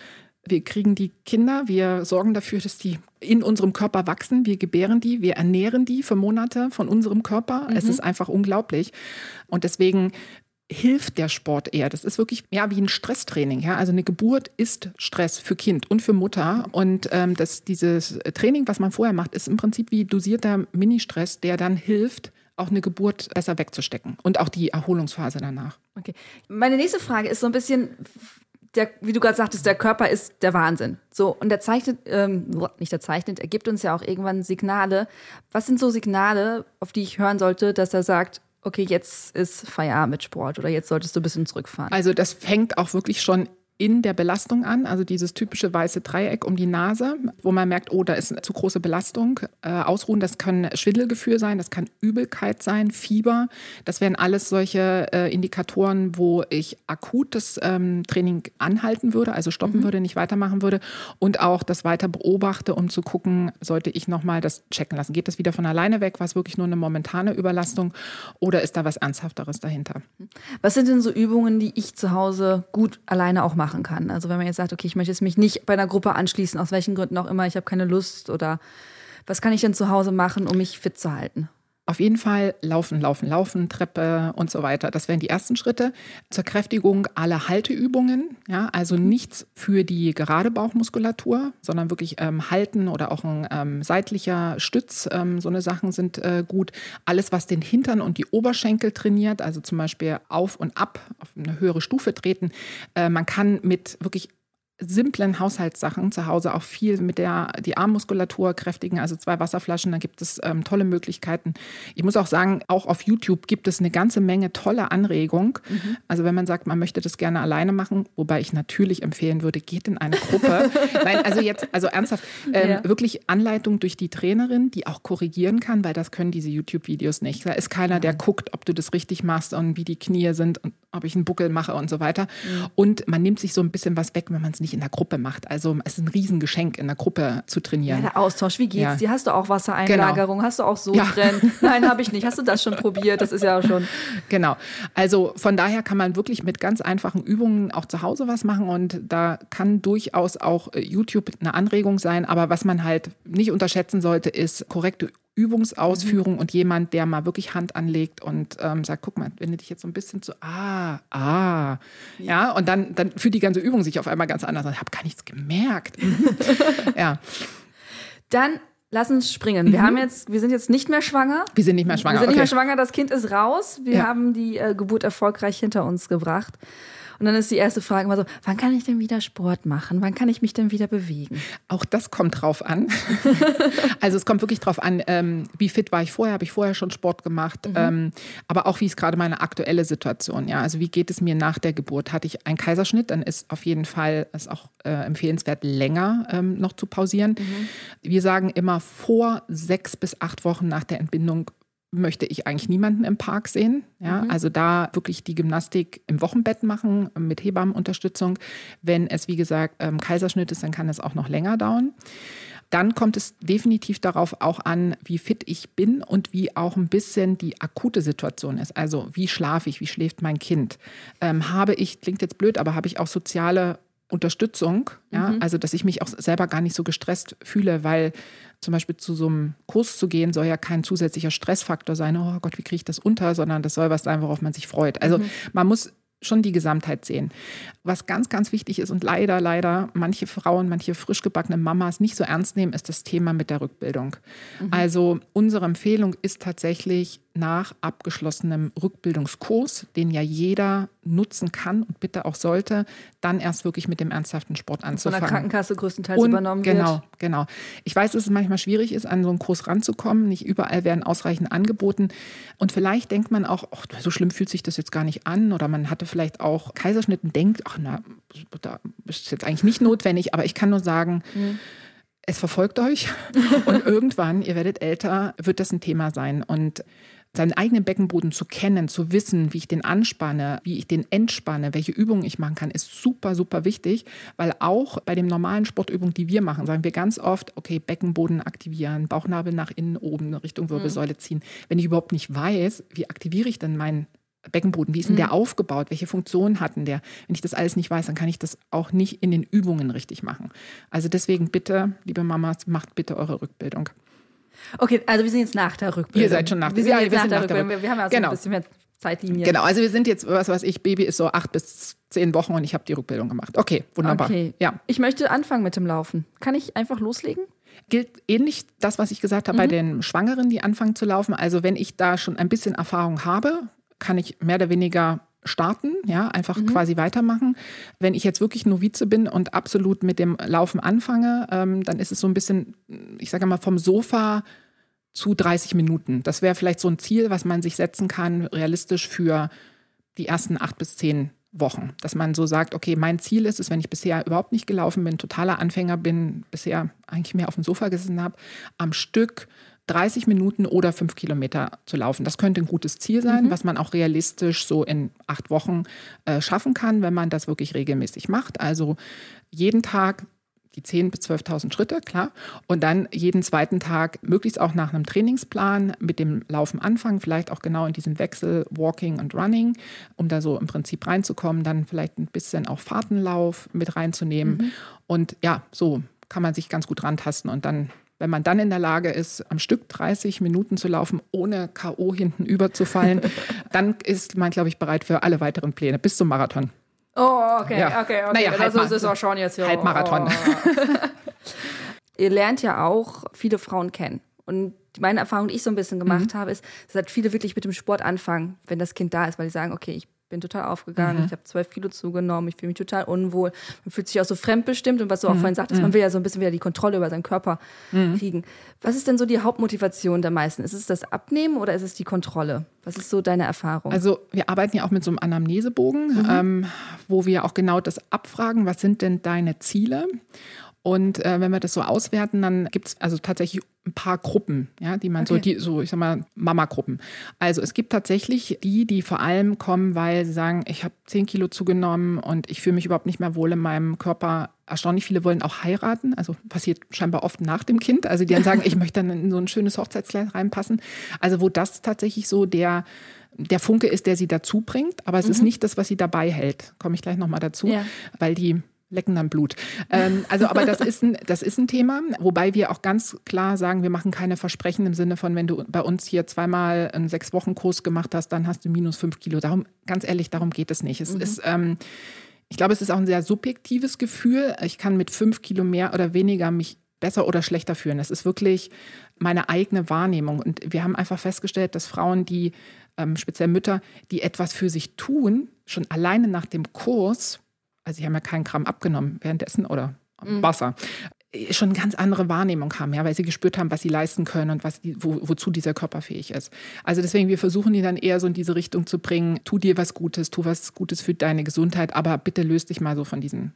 [SPEAKER 1] wir kriegen die Kinder, wir sorgen dafür, dass die in unserem Körper wachsen, wir gebären die, wir ernähren die für Monate von unserem Körper. Es ist einfach unglaublich. Und deswegen hilft der Sport eher. Das ist wirklich ja wie ein Stresstraining. Ja? Also eine Geburt ist Stress für Kind und für Mutter. Und ähm, das, dieses Training, was man vorher macht, ist im Prinzip wie dosierter Ministress, der dann hilft, auch eine Geburt besser wegzustecken und auch die Erholungsphase danach.
[SPEAKER 2] Okay. Meine nächste Frage ist so ein bisschen, der, wie du gerade sagtest, der Körper ist der Wahnsinn. So, und der zeichnet, ähm, nicht der zeichnet, er gibt uns ja auch irgendwann Signale. Was sind so Signale, auf die ich hören sollte, dass er sagt, okay, jetzt ist Feierabend mit Sport oder jetzt solltest du ein bisschen zurückfahren?
[SPEAKER 1] Also das fängt auch wirklich schon in der Belastung an, also dieses typische weiße Dreieck um die Nase, wo man merkt, oh, da ist eine zu große Belastung. Äh, ausruhen, das kann Schwindelgefühl sein, das kann Übelkeit sein, Fieber. Das wären alles solche äh, Indikatoren, wo ich akut das ähm, Training anhalten würde, also stoppen würde, nicht weitermachen würde und auch das weiter beobachte, um zu gucken, sollte ich nochmal das checken lassen. Geht das wieder von alleine weg? War es wirklich nur eine momentane Überlastung oder ist da was Ernsthafteres dahinter?
[SPEAKER 2] Was sind denn so Übungen, die ich zu Hause gut alleine auch machen kann? Also wenn man jetzt sagt, okay, ich möchte jetzt mich nicht bei einer Gruppe anschließen, aus welchen Gründen auch immer, ich habe keine Lust oder was kann ich denn zu Hause machen, um mich fit zu halten?
[SPEAKER 1] Auf jeden Fall laufen, laufen, laufen, Treppe und so weiter. Das wären die ersten Schritte. Zur Kräftigung alle Halteübungen. Ja, also nichts für die gerade Bauchmuskulatur, sondern wirklich ähm, halten oder auch ein ähm, seitlicher Stütz. Ähm, so eine Sachen sind äh, gut. Alles, was den Hintern und die Oberschenkel trainiert, also zum Beispiel auf und ab auf eine höhere Stufe treten. Äh, man kann mit wirklich simplen Haushaltssachen zu Hause auch viel mit der die Armmuskulatur kräftigen, also zwei Wasserflaschen, da gibt es ähm, tolle Möglichkeiten. Ich muss auch sagen, auch auf YouTube gibt es eine ganze Menge tolle Anregung. Also wenn man sagt, man möchte das gerne alleine machen, wobei ich natürlich empfehlen würde, geht in eine Gruppe. Nein, also jetzt, also ernsthaft, ähm,
[SPEAKER 2] Ja.
[SPEAKER 1] wirklich Anleitung durch die Trainerin, die auch korrigieren kann, weil das können diese YouTube-Videos nicht. Da ist keiner, der guckt, ob du das richtig machst und wie die Knie sind und ob ich einen Buckel mache und so weiter. Und man nimmt sich so ein bisschen was weg, wenn man es nicht in der Gruppe macht. Also es ist ein Riesengeschenk, in der Gruppe zu
[SPEAKER 2] Ja,
[SPEAKER 1] trainieren.
[SPEAKER 2] der Austausch, wie geht's
[SPEAKER 1] Ja.
[SPEAKER 2] dir? Hast du auch Wassereinlagerung? Hast du auch Sodbrennen? Nein, habe ich nicht. Hast du das schon probiert? Das ist ja schon.
[SPEAKER 1] Genau. Also von daher kann man wirklich mit ganz einfachen Übungen auch zu Hause was machen und da kann durchaus auch äh, YouTube eine Anregung sein. Aber was man halt nicht unterschätzen sollte, ist korrekte Übungsausführung mhm. und jemand, der mal wirklich Hand anlegt und ähm, sagt, guck mal, wenn du dich jetzt so ein bisschen zu, ah, ah, ja, und dann, dann fühlt die ganze Übung sich auf einmal ganz anders an. Ich habe gar nichts gemerkt. ja.
[SPEAKER 2] Dann lass uns springen. Wir mhm. haben jetzt, wir sind jetzt nicht mehr schwanger.
[SPEAKER 1] Wir sind nicht mehr schwanger.
[SPEAKER 2] Wir sind okay. nicht mehr schwanger. Das Kind ist raus. Wir ja. haben die äh, Geburt erfolgreich hinter uns gebracht. Und dann ist die erste Frage immer so, wann kann ich denn wieder Sport machen? Wann kann ich mich denn wieder bewegen?
[SPEAKER 1] Auch das kommt drauf an. also es kommt wirklich drauf an, ähm, wie fit war ich vorher, habe ich vorher schon Sport gemacht, mhm. ähm, aber auch wie ist gerade meine aktuelle Situation. Ja, also wie geht es mir nach der Geburt? Hatte ich einen Kaiserschnitt, dann ist auf jeden Fall es auch äh, empfehlenswert, länger ähm, noch zu pausieren. Mhm. Wir sagen immer vor sechs bis acht Wochen nach der Entbindung möchte ich eigentlich niemanden im Park sehen. Ja, mhm. Also da wirklich die Gymnastik im Wochenbett machen mit Hebammenunterstützung. Wenn es, wie gesagt, ähm, Kaiserschnitt ist, dann kann es auch noch länger dauern. Dann kommt es definitiv darauf auch an, wie fit ich bin und wie auch ein bisschen die akute Situation ist. Also wie schlafe ich, wie schläft mein Kind? Ähm, habe ich, klingt jetzt blöd, aber habe ich auch soziale Unterstützung, ja, mhm. also dass ich mich auch selber gar nicht so gestresst fühle, weil zum Beispiel zu so einem Kurs zu gehen, soll ja kein zusätzlicher Stressfaktor sein, oh Gott, wie kriege ich das unter, sondern das soll was sein, worauf man sich freut. Also mhm. man muss schon die Gesamtheit sehen. Was ganz, ganz wichtig ist und leider, leider manche Frauen, manche frisch gebackene Mamas nicht so ernst nehmen, ist das Thema mit der Rückbildung. Mhm. Also unsere Empfehlung ist tatsächlich nach abgeschlossenem Rückbildungskurs, den ja jeder nutzen kann und bitte auch sollte, dann erst wirklich mit dem ernsthaften Sport anzufangen.
[SPEAKER 2] Von der Krankenkasse größtenteils und, übernommen
[SPEAKER 1] wird. Genau, genau. Ich weiß, dass es manchmal schwierig ist, an so einen Kurs ranzukommen. Nicht überall werden ausreichend angeboten. Und vielleicht denkt man auch, ach, so schlimm fühlt sich das jetzt gar nicht an. Oder man hatte vielleicht auch Kaiserschnitt und denkt, ach na, da ist jetzt eigentlich nicht notwendig. Aber ich kann nur sagen, mhm es verfolgt euch und irgendwann, ihr werdet älter, wird das ein Thema sein. Und seinen eigenen Beckenboden zu kennen, zu wissen, wie ich den anspanne, wie ich den entspanne, welche Übungen ich machen kann, ist super, super wichtig, weil auch bei den normalen Sportübungen, die wir machen, sagen wir ganz oft, okay, Beckenboden aktivieren, Bauchnabel nach innen oben, Richtung Wirbelsäule ziehen. Wenn ich überhaupt nicht weiß, wie aktiviere ich denn meinen Beckenboden, wie ist denn der mhm. aufgebaut, welche Funktionen hatten der? Wenn ich das alles nicht weiß, dann kann ich das auch nicht in den Übungen richtig machen. Also deswegen bitte, liebe Mamas, macht bitte eure Rückbildung.
[SPEAKER 2] Okay, also wir sind jetzt nach der Rückbildung.
[SPEAKER 1] Ihr seid schon nach,
[SPEAKER 2] wir sind ja, wir nach, der, Rückbildung. Wir, wir haben also genau. ein bisschen mehr Zeitlinie.
[SPEAKER 1] Genau, also wir sind jetzt, was weiß ich, Baby ist so acht bis zehn Wochen und ich habe die Rückbildung gemacht. Okay, wunderbar. Okay.
[SPEAKER 2] Ja. Ich möchte anfangen mit dem Laufen. Kann ich einfach loslegen?
[SPEAKER 1] Gilt ähnlich das, was ich gesagt habe mhm. bei den Schwangeren, die anfangen zu laufen. Also wenn ich da schon ein bisschen Erfahrung habe, kann ich mehr oder weniger starten, ja, einfach mhm. quasi weitermachen. Wenn ich jetzt wirklich Novize bin und absolut mit dem Laufen anfange, ähm, dann ist es so ein bisschen, ich sage mal, vom Sofa zu 30 Minuten. Das wäre vielleicht so ein Ziel, was man sich setzen kann, realistisch für die ersten acht bis zehn Wochen. Dass man so sagt, okay, mein Ziel ist es, wenn ich bisher überhaupt nicht gelaufen bin, totaler Anfänger bin, bisher eigentlich mehr auf dem Sofa gesessen habe, am Stück 30 Minuten oder fünf Kilometer zu laufen. Das könnte ein gutes Ziel sein, mhm. was man auch realistisch so in acht Wochen äh, schaffen kann, wenn man das wirklich regelmäßig macht. Also jeden Tag die 10.000 bis 12.000 Schritte, klar. Und dann jeden zweiten Tag, möglichst auch nach einem Trainingsplan, mit dem Laufen anfangen, vielleicht auch genau in diesem Wechsel Walking und Running, um da so im Prinzip reinzukommen. Dann vielleicht ein bisschen auch Fahrtenlauf mit reinzunehmen. Mhm. Und ja, so kann man sich ganz gut rantasten und dann wenn man dann in der Lage ist, am Stück 30 Minuten zu laufen, ohne K.O. hinten überzufallen, dann ist man, glaube ich, bereit für alle weiteren Pläne bis zum Marathon.
[SPEAKER 2] Oh, okay, ja. okay, okay.
[SPEAKER 1] Naja,
[SPEAKER 2] also ist es auch schon jetzt
[SPEAKER 1] hier. Halbmarathon.
[SPEAKER 2] Oh. Ihr lernt ja auch viele Frauen kennen. Und meine Erfahrung, die ich so ein bisschen gemacht mhm. habe, ist, dass halt viele wirklich mit dem Sport anfangen, wenn das Kind da ist, weil sie sagen, okay, ich bin total aufgegangen, mhm. ich habe zwölf Kilo zugenommen, ich fühle mich total unwohl. Man fühlt sich auch so fremdbestimmt und was du auch mhm. vorhin sagtest, man mhm. will ja so ein bisschen wieder die Kontrolle über seinen Körper mhm. kriegen. Was ist denn so die Hauptmotivation der meisten? Ist es das Abnehmen oder ist es die Kontrolle? Was ist so deine Erfahrung?
[SPEAKER 1] Also wir arbeiten ja auch mit so einem Anamnesebogen, mhm. ähm, wo wir auch genau das abfragen, was sind denn deine Ziele? Und äh, wenn wir das so auswerten, dann gibt es also tatsächlich ein paar Gruppen, ja, die man okay. so, die, so, ich sag mal, Mama-Gruppen. Also es gibt tatsächlich die, die vor allem kommen, weil sie sagen, ich habe zehn Kilo zugenommen und ich fühle mich überhaupt nicht mehr wohl in meinem Körper. Erstaunlich viele wollen auch heiraten, also passiert scheinbar oft nach dem Kind. Also die dann sagen, ich möchte dann in so ein schönes Hochzeitskleid reinpassen. Also wo das tatsächlich so der der Funke ist, der sie dazu bringt, aber es mhm. ist nicht das, was sie dabei hält. Komme ich gleich nochmal dazu, ja. weil die lecken dann Blut. Ähm, also, aber das ist, ein, das ist ein Thema, wobei wir auch ganz klar sagen, wir machen keine Versprechen im Sinne von, wenn du bei uns hier zweimal einen Sechs-Wochen-Kurs gemacht hast, dann hast du minus fünf Kilo. Darum, ganz ehrlich, darum geht es nicht. Es mhm. ist, ähm, ich glaube, es ist auch ein sehr subjektives Gefühl. Ich kann mit fünf Kilo mehr oder weniger mich besser oder schlechter fühlen. Es ist wirklich meine eigene Wahrnehmung. Und wir haben einfach festgestellt, dass Frauen, die, ähm, speziell Mütter, die etwas für sich tun, schon alleine nach dem Kurs also sie haben ja keinen Gramm abgenommen währenddessen oder mhm. Wasser, äh, schon eine ganz andere Wahrnehmung haben, ja, weil sie gespürt haben, was sie leisten können und was die, wo, wozu dieser Körper fähig ist. Also deswegen, wir versuchen die dann eher so in diese Richtung zu bringen, tu dir was Gutes, tu was Gutes für deine Gesundheit, aber bitte löst dich mal so von diesen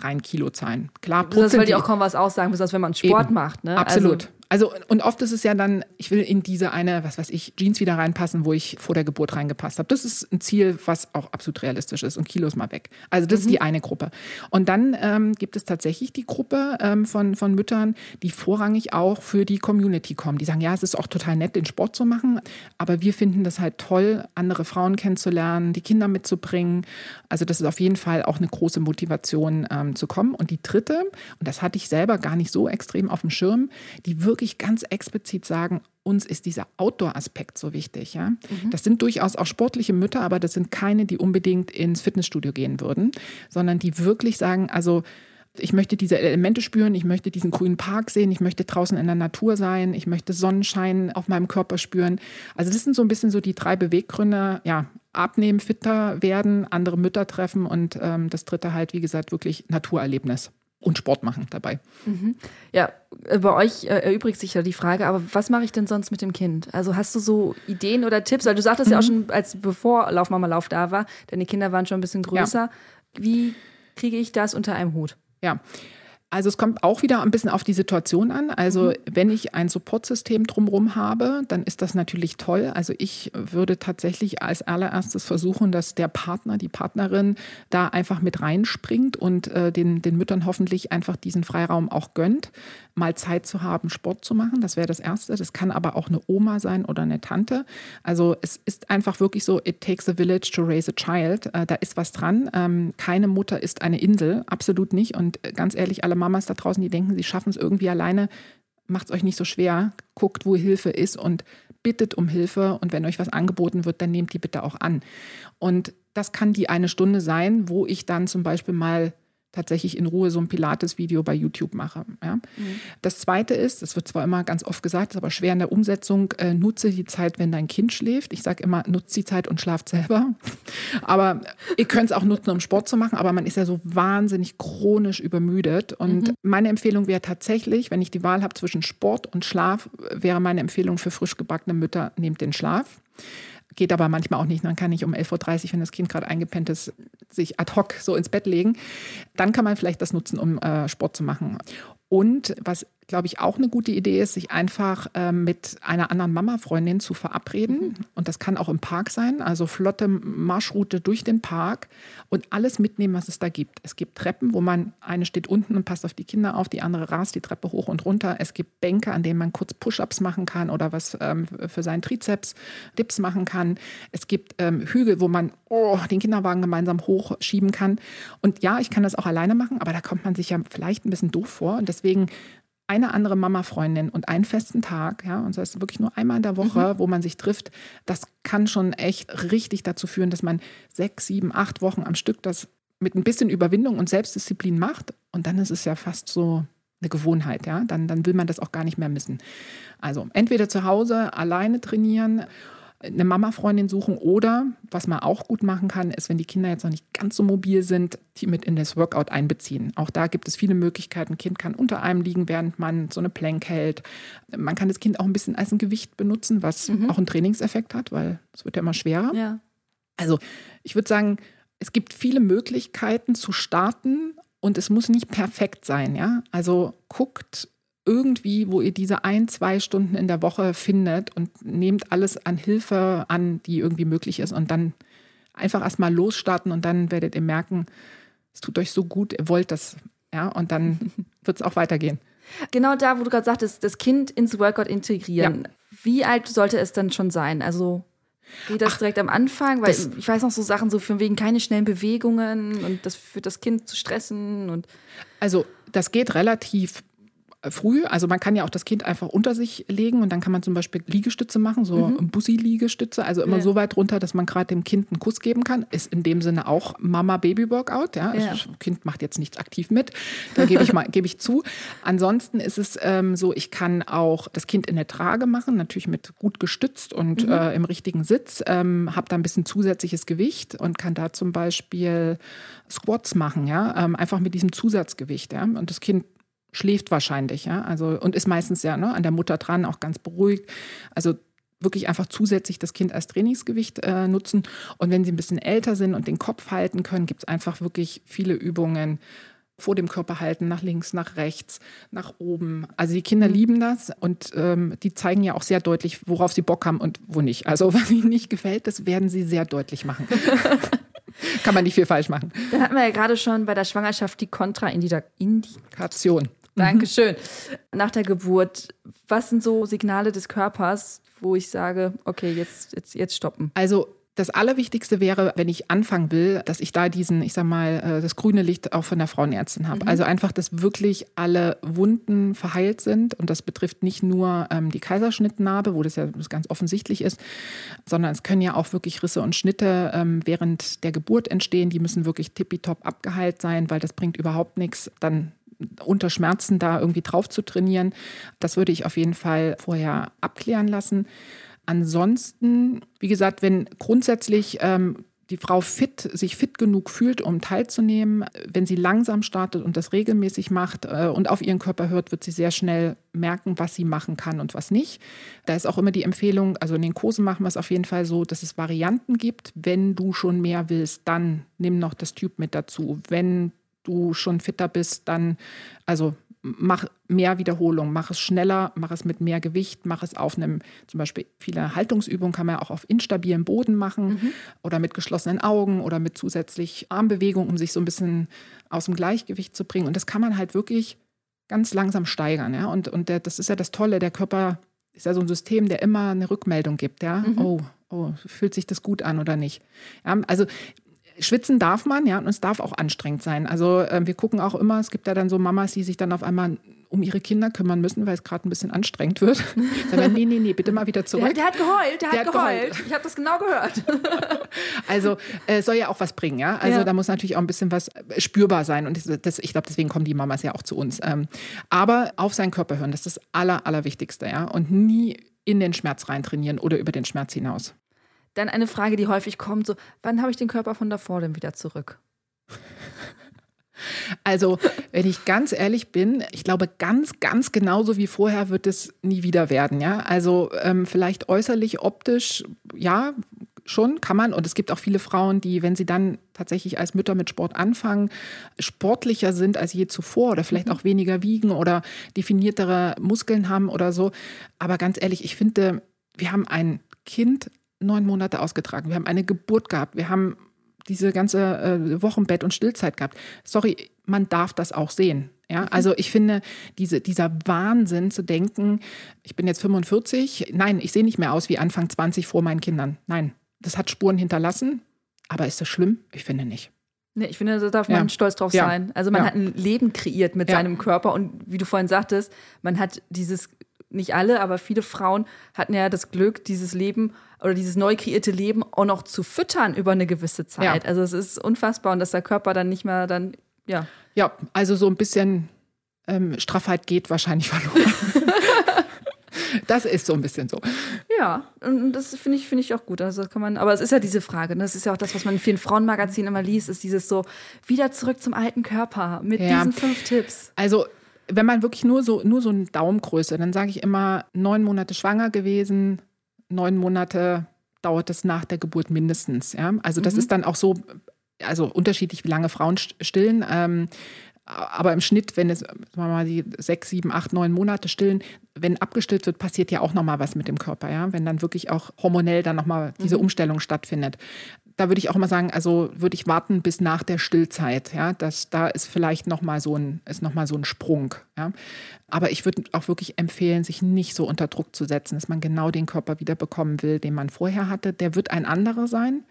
[SPEAKER 1] rein Kilozahlen. Klar,
[SPEAKER 2] das weil die auch kaum was aussagen, besonders wenn man Sport Eben. macht. Ne?
[SPEAKER 1] Absolut. Also also, und oft ist es ja dann, ich will in diese eine, was weiß ich, Jeans wieder reinpassen, wo ich vor der Geburt reingepasst habe. Das ist ein Ziel, was auch absolut realistisch ist und Kilos mal weg. Also, das mhm. ist die eine Gruppe. Und dann ähm, gibt es tatsächlich die Gruppe ähm, von, von Müttern, die vorrangig auch für die Community kommen. Die sagen, ja, es ist auch total nett, den Sport zu machen, aber wir finden das halt toll, andere Frauen kennenzulernen, die Kinder mitzubringen. Also, das ist auf jeden Fall auch eine große Motivation ähm, zu kommen. Und die dritte, und das hatte ich selber gar nicht so extrem auf dem Schirm, die wirklich wirklich ganz explizit sagen, uns ist dieser Outdoor-Aspekt so wichtig. Ja? Mhm. Das sind durchaus auch sportliche Mütter, aber das sind keine, die unbedingt ins Fitnessstudio gehen würden, sondern die wirklich sagen, also ich möchte diese Elemente spüren, ich möchte diesen grünen Park sehen, ich möchte draußen in der Natur sein, ich möchte Sonnenschein auf meinem Körper spüren. Also das sind so ein bisschen so die drei Beweggründe, ja, abnehmen, fitter werden, andere Mütter treffen und ähm, das dritte halt, wie gesagt, wirklich Naturerlebnis und Sport machen dabei.
[SPEAKER 2] Mhm. Ja, äh, bei euch äh, erübrigt sich ja die Frage, aber was mache ich denn sonst mit dem Kind? Also hast du so Ideen oder Tipps? Weil du sagtest mhm. ja auch mhm. schon, als bevor Laufmama Lauf da war, deine Kinder waren schon ein bisschen größer. Ja. Wie kriege ich das unter einem Hut?
[SPEAKER 1] Ja, also es kommt auch wieder ein bisschen auf die Situation an. Also mhm. wenn ich ein Supportsystem drumherum habe, dann ist das natürlich toll. Also ich würde tatsächlich als allererstes versuchen, dass der Partner, die Partnerin da einfach mit reinspringt und äh, den, den Müttern hoffentlich einfach diesen Freiraum auch gönnt, mal Zeit zu haben, Sport zu machen. Das wäre das Erste. Das kann aber auch eine Oma sein oder eine Tante. Also es ist einfach wirklich so, it takes a village to raise a child. Äh, da ist was dran. Ähm, keine Mutter ist eine Insel, absolut nicht. Und äh, ganz ehrlich, alle Mamas da draußen, die denken, sie schaffen es irgendwie alleine, macht es euch nicht so schwer, guckt, wo Hilfe ist und bittet um Hilfe. Und wenn euch was angeboten wird, dann nehmt die bitte auch an. Und das kann die eine Stunde sein, wo ich dann zum Beispiel mal tatsächlich in Ruhe so ein Pilates-Video bei YouTube mache. Ja. Mhm. Das Zweite ist, das wird zwar immer ganz oft gesagt, ist aber schwer in der Umsetzung, äh, nutze die Zeit, wenn dein Kind schläft. Ich sage immer, nutze die Zeit und schlaft selber. aber ihr könnt es auch nutzen, um Sport zu machen, aber man ist ja so wahnsinnig chronisch übermüdet. Und mhm. meine Empfehlung wäre tatsächlich, wenn ich die Wahl habe zwischen Sport und Schlaf, wäre meine Empfehlung für frisch gebackene Mütter, nehmt den Schlaf. Geht aber manchmal auch nicht. Man kann nicht um 11.30 Uhr, wenn das Kind gerade eingepennt ist, sich ad hoc so ins Bett legen. Dann kann man vielleicht das nutzen, um äh, Sport zu machen. Und was glaube ich, auch eine gute Idee ist, sich einfach äh, mit einer anderen Mama-Freundin zu verabreden. Mhm. Und das kann auch im Park sein, also flotte Marschroute durch den Park und alles mitnehmen, was es da gibt. Es gibt Treppen, wo man, eine steht unten und passt auf die Kinder auf, die andere rast die Treppe hoch und runter. Es gibt Bänke, an denen man kurz Push-ups machen kann oder was ähm, für seinen Trizeps, Dips machen kann. Es gibt ähm, Hügel, wo man oh, den Kinderwagen gemeinsam hochschieben kann. Und ja, ich kann das auch alleine machen, aber da kommt man sich ja vielleicht ein bisschen doof vor. Und deswegen eine andere Mama-Freundin und einen festen Tag, ja, und das heißt wirklich nur einmal in der Woche, mhm. wo man sich trifft, das kann schon echt richtig dazu führen, dass man sechs, sieben, acht Wochen am Stück das mit ein bisschen Überwindung und Selbstdisziplin macht. Und dann ist es ja fast so eine Gewohnheit, ja. Dann, dann will man das auch gar nicht mehr missen. Also entweder zu Hause alleine trainieren eine Mama-Freundin suchen oder, was man auch gut machen kann, ist, wenn die Kinder jetzt noch nicht ganz so mobil sind, die mit in das Workout einbeziehen. Auch da gibt es viele Möglichkeiten. Ein Kind kann unter einem liegen, während man so eine Plank hält. Man kann das Kind auch ein bisschen als ein Gewicht benutzen, was mhm. auch einen Trainingseffekt hat, weil es wird ja immer schwerer. Ja. Also ich würde sagen, es gibt viele Möglichkeiten zu starten und es muss nicht perfekt sein, ja. Also guckt, irgendwie, wo ihr diese ein, zwei Stunden in der Woche findet und nehmt alles an Hilfe an, die irgendwie möglich ist und dann einfach erstmal losstarten und dann werdet ihr merken, es tut euch so gut, ihr wollt das, ja, und dann wird es auch weitergehen.
[SPEAKER 2] Genau da, wo du gerade sagtest, das Kind ins Workout integrieren. Ja. Wie alt sollte es dann schon sein? Also Geht das Ach, direkt am Anfang? Weil ich weiß noch so Sachen so von wegen keine schnellen Bewegungen und das führt das Kind zu stressen und.
[SPEAKER 1] Also das geht relativ früh. Also man kann ja auch das Kind einfach unter sich legen und dann kann man zum Beispiel Liegestütze machen, so mhm. Bussi-Liegestütze, also immer ja. so weit runter, dass man gerade dem Kind einen Kuss geben kann. Ist in dem Sinne auch Mama-Baby-Workout. Ja? ja. Das Kind macht jetzt nichts aktiv mit, da gebe ich mal gebe ich zu. Ansonsten ist es ähm, so, ich kann auch das Kind in der Trage machen, natürlich mit gut gestützt und mhm. äh, im richtigen Sitz. Ähm, habe da ein bisschen zusätzliches Gewicht und kann da zum Beispiel Squats machen, ja, ähm, einfach mit diesem Zusatzgewicht, ja. Und das Kind schläft wahrscheinlich, ja, also und ist meistens ja ne, an der Mutter dran, auch ganz beruhigt. Also wirklich einfach zusätzlich das Kind als Trainingsgewicht äh, nutzen. Und wenn sie ein bisschen älter sind und den Kopf halten können, gibt es einfach wirklich viele Übungen vor dem Körper halten, nach links, nach rechts, nach oben. Also die Kinder mhm. lieben das und ähm, die zeigen ja auch sehr deutlich, worauf sie Bock haben und wo nicht. Also was ihnen nicht gefällt, das werden sie sehr deutlich machen. Kann man nicht viel falsch machen.
[SPEAKER 2] Dann hatten wir ja gerade schon bei der Schwangerschaft die Kontraindikation. Dankeschön. Mhm. Nach der Geburt, was sind so Signale des Körpers, wo ich sage, okay, jetzt, jetzt, jetzt stoppen?
[SPEAKER 1] Also das Allerwichtigste wäre, wenn ich anfangen will, dass ich da diesen, ich sag mal, äh, das grüne Licht auch von der Frauenärztin habe. Mhm. Also einfach, dass wirklich alle Wunden verheilt sind. Und das betrifft nicht nur ähm, die Kaiserschnittnarbe, wo das ja ganz offensichtlich ist, sondern es können ja auch wirklich Risse und Schnitte ähm, während der Geburt entstehen. Die müssen wirklich tippitopp abgeheilt sein, weil das bringt überhaupt nichts, dann unter Schmerzen da irgendwie drauf zu trainieren. Das würde ich auf jeden Fall vorher abklären lassen. Ansonsten, wie gesagt, wenn grundsätzlich ähm, die Frau fit, sich fit genug fühlt, um teilzunehmen, wenn sie langsam startet und das regelmäßig macht äh, und auf ihren Körper hört, wird sie sehr schnell merken, was sie machen kann und was nicht. Da ist auch immer die Empfehlung, also in den Kursen machen wir es auf jeden Fall so, dass es Varianten gibt. Wenn du schon mehr willst, dann nimm noch das Tube mit dazu. Wenn du schon fitter bist, dann, also mach mehr Wiederholungen, mach es schneller, mach es mit mehr Gewicht, mach es auf einem, zum Beispiel viele Haltungsübungen kann man ja auch auf instabilem Boden machen mhm. oder mit geschlossenen Augen oder mit zusätzlich Armbewegungen, um sich so ein bisschen aus dem Gleichgewicht zu bringen. Und das kann man halt wirklich ganz langsam steigern. Ja? Und, und der, das ist ja das Tolle, der Körper ist ja so ein System, der immer eine Rückmeldung gibt. Ja? Mhm. Oh, oh, fühlt sich das gut an oder nicht? Ja, also Schwitzen darf man, ja, und es darf auch anstrengend sein. Also äh, wir gucken auch immer, es gibt ja dann so Mamas, die sich dann auf einmal um ihre Kinder kümmern müssen, weil es gerade ein bisschen anstrengend wird. Sagen nee, nee, nee, bitte mal wieder zurück.
[SPEAKER 2] Der, der hat geheult, der, der hat, hat geheult. geheult. Ich habe das genau gehört.
[SPEAKER 1] also äh, soll ja auch was bringen, ja. Also ja. da muss natürlich auch ein bisschen was äh, spürbar sein. Und das, das, ich glaube, deswegen kommen die Mamas ja auch zu uns. Ähm, aber auf seinen Körper hören, das ist das Aller, Allerwichtigste, ja. Und nie in den Schmerz rein trainieren oder über den Schmerz hinaus.
[SPEAKER 2] Dann eine Frage, die häufig kommt: so, wann habe ich den Körper von davor denn wieder zurück?
[SPEAKER 1] Also, wenn ich ganz ehrlich bin, ich glaube, ganz, ganz genauso wie vorher wird es nie wieder werden. Ja, also ähm, vielleicht äußerlich, optisch, ja, schon kann man. Und es gibt auch viele Frauen, die, wenn sie dann tatsächlich als Mütter mit Sport anfangen, sportlicher sind als je zuvor oder vielleicht mhm. auch weniger wiegen oder definiertere Muskeln haben oder so. Aber ganz ehrlich, ich finde, wir haben ein Kind neun Monate ausgetragen. Wir haben eine Geburt gehabt. Wir haben diese ganze äh, Wochenbett und Stillzeit gehabt. Sorry, man darf das auch sehen. Ja, mhm. also ich finde, diese, dieser Wahnsinn zu denken, ich bin jetzt 45, nein, ich sehe nicht mehr aus wie Anfang 20 vor meinen Kindern. Nein, das hat Spuren hinterlassen. Aber ist das schlimm? Ich finde nicht.
[SPEAKER 2] Nee, ich finde, da darf man ja. stolz drauf ja. sein. Also man ja. hat ein Leben kreiert mit seinem Körper und wie du vorhin sagtest, man hat dieses, nicht alle, aber viele Frauen hatten ja das Glück, dieses Leben oder dieses neu kreierte Leben auch noch zu füttern über eine gewisse Zeit. Ja. Also es ist unfassbar und dass der Körper dann nicht mehr dann, ja.
[SPEAKER 1] Ja, also so ein bisschen ähm, Straffheit geht wahrscheinlich verloren. das ist so ein bisschen so.
[SPEAKER 2] Ja, und das finde ich, finde ich auch gut. Also kann man, aber es ist ja diese Frage, ne? das ist ja auch das, was man in vielen Frauenmagazinen immer liest, ist dieses so, wieder zurück zum alten Körper mit ja. diesen fünf Tipps.
[SPEAKER 1] Also wenn man wirklich nur so, nur so eine Daumengröße, dann sage ich immer neun Monate schwanger gewesen, neun Monate dauert es nach der Geburt mindestens. Ja? Also das mhm. ist dann auch so, also unterschiedlich, wie lange Frauen stillen. Ähm, aber im Schnitt, wenn es sagen wir mal die sechs, sieben, acht, neun Monate stillen, wenn abgestillt wird, passiert ja auch nochmal was mit dem Körper, ja. Wenn dann wirklich auch hormonell dann nochmal diese mhm. Umstellung stattfindet. Da würde ich auch mal sagen, also würde ich warten bis nach der Stillzeit. Ja, das, da ist vielleicht noch mal so ein, noch so ein Sprung. Ja. Aber ich würde auch wirklich empfehlen, sich nicht so unter Druck zu setzen, dass man genau den Körper wieder bekommen will, den man vorher hatte. Der wird ein anderer sein.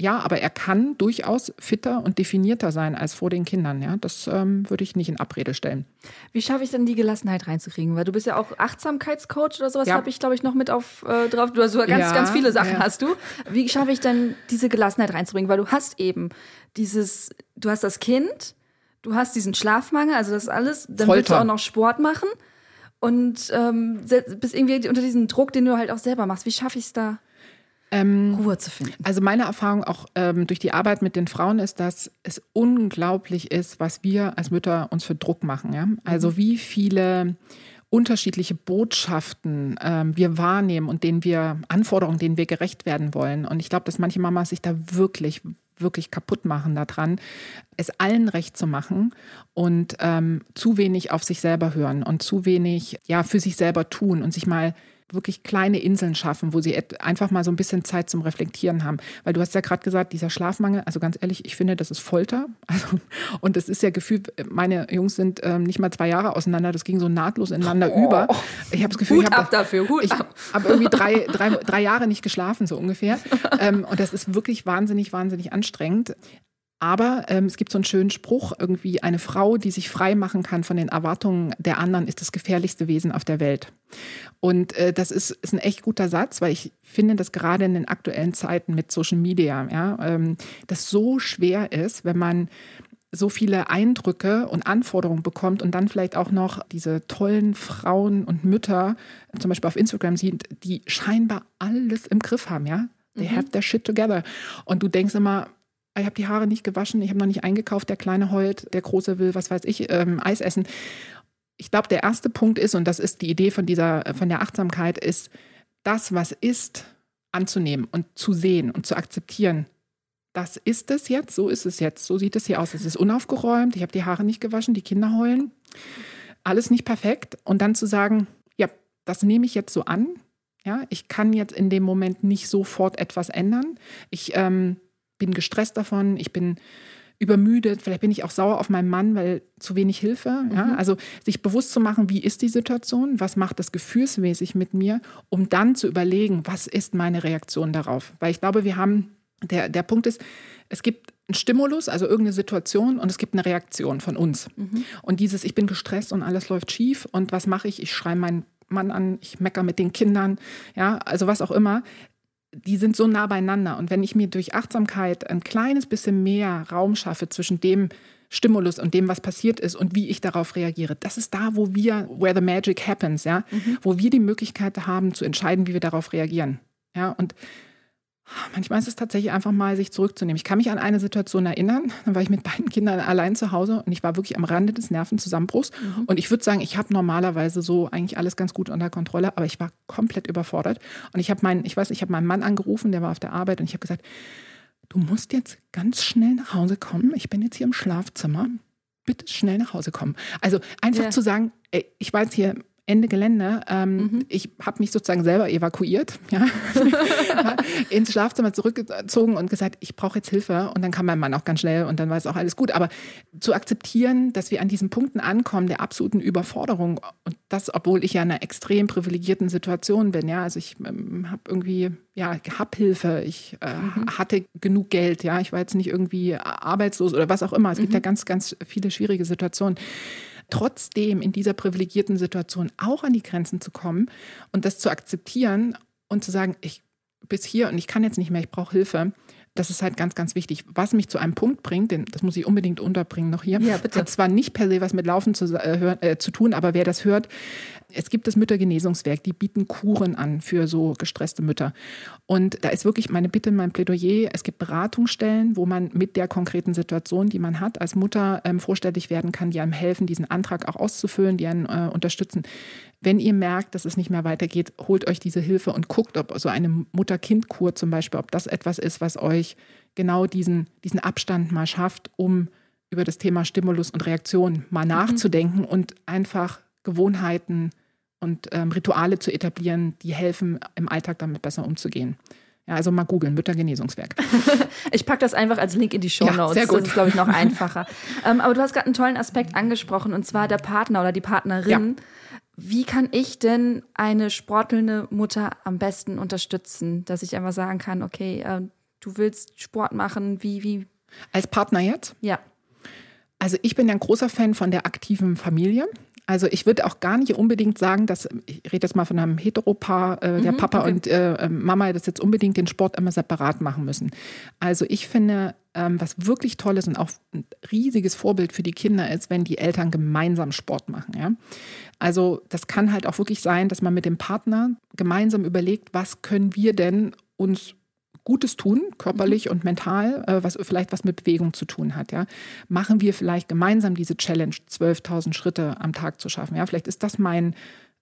[SPEAKER 1] Ja, aber er kann durchaus fitter und definierter sein als vor den Kindern. Ja, das ähm, würde ich nicht in Abrede stellen.
[SPEAKER 2] Wie schaffe ich denn die Gelassenheit reinzukriegen? Weil du bist ja auch Achtsamkeitscoach oder sowas, ja. habe ich glaube ich noch mit auf äh, drauf. Du hast sogar ganz, ja, ganz viele Sachen ja. hast du. Wie schaffe ich denn diese Gelassenheit reinzubringen? Weil du hast eben dieses, du hast das Kind, du hast diesen Schlafmangel, also das alles. Dann Folter. willst du auch noch Sport machen und ähm, bist irgendwie unter diesem Druck, den du halt auch selber machst. Wie schaffe ich es da?
[SPEAKER 1] Ähm, Ruhe zu finden. Also meine Erfahrung auch ähm, durch die Arbeit mit den Frauen ist, dass es unglaublich ist, was wir als Mütter uns für Druck machen. Ja? Also mhm. wie viele unterschiedliche Botschaften ähm, wir wahrnehmen und denen wir Anforderungen, denen wir gerecht werden wollen. Und ich glaube, dass manche Mamas sich da wirklich wirklich kaputt machen daran, es allen recht zu machen und ähm, zu wenig auf sich selber hören und zu wenig ja für sich selber tun und sich mal wirklich kleine Inseln schaffen, wo sie einfach mal so ein bisschen Zeit zum Reflektieren haben. Weil du hast ja gerade gesagt, dieser Schlafmangel, also ganz ehrlich, ich finde, das ist Folter. Also, und das ist ja gefühlt, meine Jungs sind ähm, nicht mal zwei Jahre auseinander, das ging so nahtlos ineinander oh. über. Ich habe das Gefühl,
[SPEAKER 2] Hut
[SPEAKER 1] ich habe
[SPEAKER 2] dafür, Hut
[SPEAKER 1] ich habe irgendwie drei, drei, drei Jahre nicht geschlafen, so ungefähr. ähm, und das ist wirklich wahnsinnig, wahnsinnig anstrengend. Aber ähm, es gibt so einen schönen Spruch, irgendwie eine Frau, die sich frei machen kann von den Erwartungen der anderen, ist das gefährlichste Wesen auf der Welt. Und äh, das ist, ist ein echt guter Satz, weil ich finde, dass gerade in den aktuellen Zeiten mit Social Media, ja, ähm, das so schwer ist, wenn man so viele Eindrücke und Anforderungen bekommt und dann vielleicht auch noch diese tollen Frauen und Mütter zum Beispiel auf Instagram sieht, die scheinbar alles im Griff haben, ja. They mhm. have their shit together. Und du denkst immer, ich habe die Haare nicht gewaschen, ich habe noch nicht eingekauft, der Kleine heult, der Große will, was weiß ich, ähm, Eis essen. Ich glaube, der erste Punkt ist, und das ist die Idee von dieser, von der Achtsamkeit, ist, das, was ist, anzunehmen und zu sehen und zu akzeptieren. Das ist es jetzt, so ist es jetzt, so sieht es hier aus. Es ist unaufgeräumt, ich habe die Haare nicht gewaschen, die Kinder heulen. Alles nicht perfekt. Und dann zu sagen, ja, das nehme ich jetzt so an. Ja, ich kann jetzt in dem Moment nicht sofort etwas ändern. Ich ähm, bin gestresst davon, ich bin übermüdet, vielleicht bin ich auch sauer auf meinen Mann, weil zu wenig Hilfe. Mhm. Ja? Also sich bewusst zu machen, wie ist die Situation, was macht das gefühlsmäßig mit mir, um dann zu überlegen, was ist meine Reaktion darauf. Weil ich glaube, wir haben, der, der Punkt ist, es gibt einen Stimulus, also irgendeine Situation und es gibt eine Reaktion von uns. Mhm. Und dieses, ich bin gestresst und alles läuft schief und was mache ich? Ich schreie meinen Mann an, ich mecker mit den Kindern, ja, also was auch immer die sind so nah beieinander. Und wenn ich mir durch Achtsamkeit ein kleines bisschen mehr Raum schaffe zwischen dem Stimulus und dem, was passiert ist und wie ich darauf reagiere, das ist da, wo wir, where the magic happens, ja, mhm. wo wir die Möglichkeit haben zu entscheiden, wie wir darauf reagieren. Ja, und Manchmal ist es tatsächlich einfach mal, sich zurückzunehmen. Ich kann mich an eine Situation erinnern, dann war ich mit beiden Kindern allein zu Hause und ich war wirklich am Rande des Nervenzusammenbruchs. Mhm. Und ich würde sagen, ich habe normalerweise so eigentlich alles ganz gut unter Kontrolle, aber ich war komplett überfordert. Und ich habe meinen, ich weiß, ich habe meinen Mann angerufen, der war auf der Arbeit und ich habe gesagt, du musst jetzt ganz schnell nach Hause kommen. Ich bin jetzt hier im Schlafzimmer. Bitte schnell nach Hause kommen. Also einfach ja. zu sagen, ey, ich war jetzt hier Ende Gelände. Ähm, mhm. Ich habe mich sozusagen selber evakuiert, ja, ins Schlafzimmer zurückgezogen und gesagt, ich brauche jetzt Hilfe. Und dann kam mein Mann auch ganz schnell und dann war es auch alles gut. Aber zu akzeptieren, dass wir an diesen Punkten ankommen der absoluten Überforderung und das, obwohl ich ja in einer extrem privilegierten Situation bin. Ja, also ich ähm, habe irgendwie ja, hab Hilfe, ich äh, mhm. hatte genug Geld, ja, ich war jetzt nicht irgendwie arbeitslos oder was auch immer. Es gibt ja mhm. ganz, ganz viele schwierige Situationen trotzdem in dieser privilegierten Situation auch an die Grenzen zu kommen und das zu akzeptieren und zu sagen, ich bis hier und ich kann jetzt nicht mehr, ich brauche Hilfe. Das ist halt ganz, ganz wichtig. Was mich zu einem Punkt bringt, denn das muss ich unbedingt unterbringen noch hier, ja, bitte. hat zwar nicht per se was mit Laufen zu, äh, äh, zu tun, aber wer das hört, es gibt das Müttergenesungswerk, die bieten Kuren an für so gestresste Mütter. Und da ist wirklich meine Bitte, mein Plädoyer, es gibt Beratungsstellen, wo man mit der konkreten Situation, die man hat, als Mutter ähm, vorstellig werden kann, die einem helfen, diesen Antrag auch auszufüllen, die einen äh, unterstützen. Wenn ihr merkt, dass es nicht mehr weitergeht, holt euch diese Hilfe und guckt, ob so eine Mutter-Kind-Kur zum Beispiel, ob das etwas ist, was euch genau diesen, diesen Abstand mal schafft, um über das Thema Stimulus und Reaktion mal mhm. nachzudenken und einfach Gewohnheiten und ähm, Rituale zu etablieren, die helfen, im Alltag damit besser umzugehen. Ja, also mal googeln, Müttergenesungswerk.
[SPEAKER 2] ich packe das einfach als Link in die Show Notes. Ja, sehr gut. Das ist, glaube ich, noch einfacher. ähm, aber du hast gerade einen tollen Aspekt angesprochen, und zwar der Partner oder die Partnerin. Ja. Wie kann ich denn eine sportelnde Mutter am besten unterstützen, dass ich einfach sagen kann, okay, äh, du willst Sport machen, wie, wie?
[SPEAKER 1] Als Partner jetzt?
[SPEAKER 2] Ja.
[SPEAKER 1] Also ich bin ja ein großer Fan von der aktiven Familie. Also ich würde auch gar nicht unbedingt sagen, dass, ich rede jetzt mal von einem Heteropaar, äh, der mhm, Papa okay. und äh, Mama das jetzt unbedingt den Sport immer separat machen müssen. Also ich finde, ähm, was wirklich toll ist und auch ein riesiges Vorbild für die Kinder ist, wenn die Eltern gemeinsam Sport machen. Ja? Also das kann halt auch wirklich sein, dass man mit dem Partner gemeinsam überlegt, was können wir denn uns Gutes tun, körperlich mhm. und mental, äh, was vielleicht was mit Bewegung zu tun hat. Ja, machen wir vielleicht gemeinsam diese Challenge, 12.000 Schritte am Tag zu schaffen. Ja, vielleicht ist das mein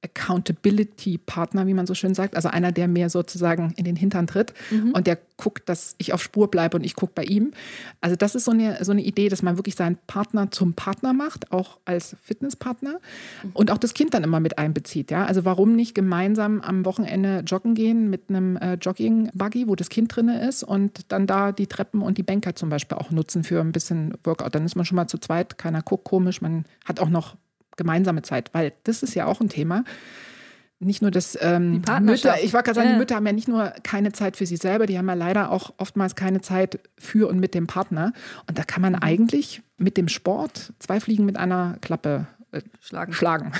[SPEAKER 1] Accountability-Partner, wie man so schön sagt, also einer, der mir sozusagen in den Hintern tritt mhm. und der guckt, dass ich auf Spur bleibe und ich gucke bei ihm. Also das ist so eine, so eine Idee, dass man wirklich seinen Partner zum Partner macht, auch als Fitnesspartner mhm. und auch das Kind dann immer mit einbezieht. Ja? Also warum nicht gemeinsam am Wochenende joggen gehen mit einem äh, Jogging-Buggy, wo das Kind drin ist und dann da die Treppen und die Bänke zum Beispiel auch nutzen für ein bisschen Workout. Dann ist man schon mal zu zweit, keiner guckt komisch, man hat auch noch gemeinsame Zeit, weil das ist ja auch ein Thema. Nicht nur das ähm, Mütter, ich wollte gerade sagen, ja. die Mütter haben ja nicht nur keine Zeit für sich selber, die haben ja leider auch oftmals keine Zeit für und mit dem Partner. Und da kann man mhm. eigentlich mit dem Sport zwei Fliegen mit einer Klappe äh, schlagen, schlagen.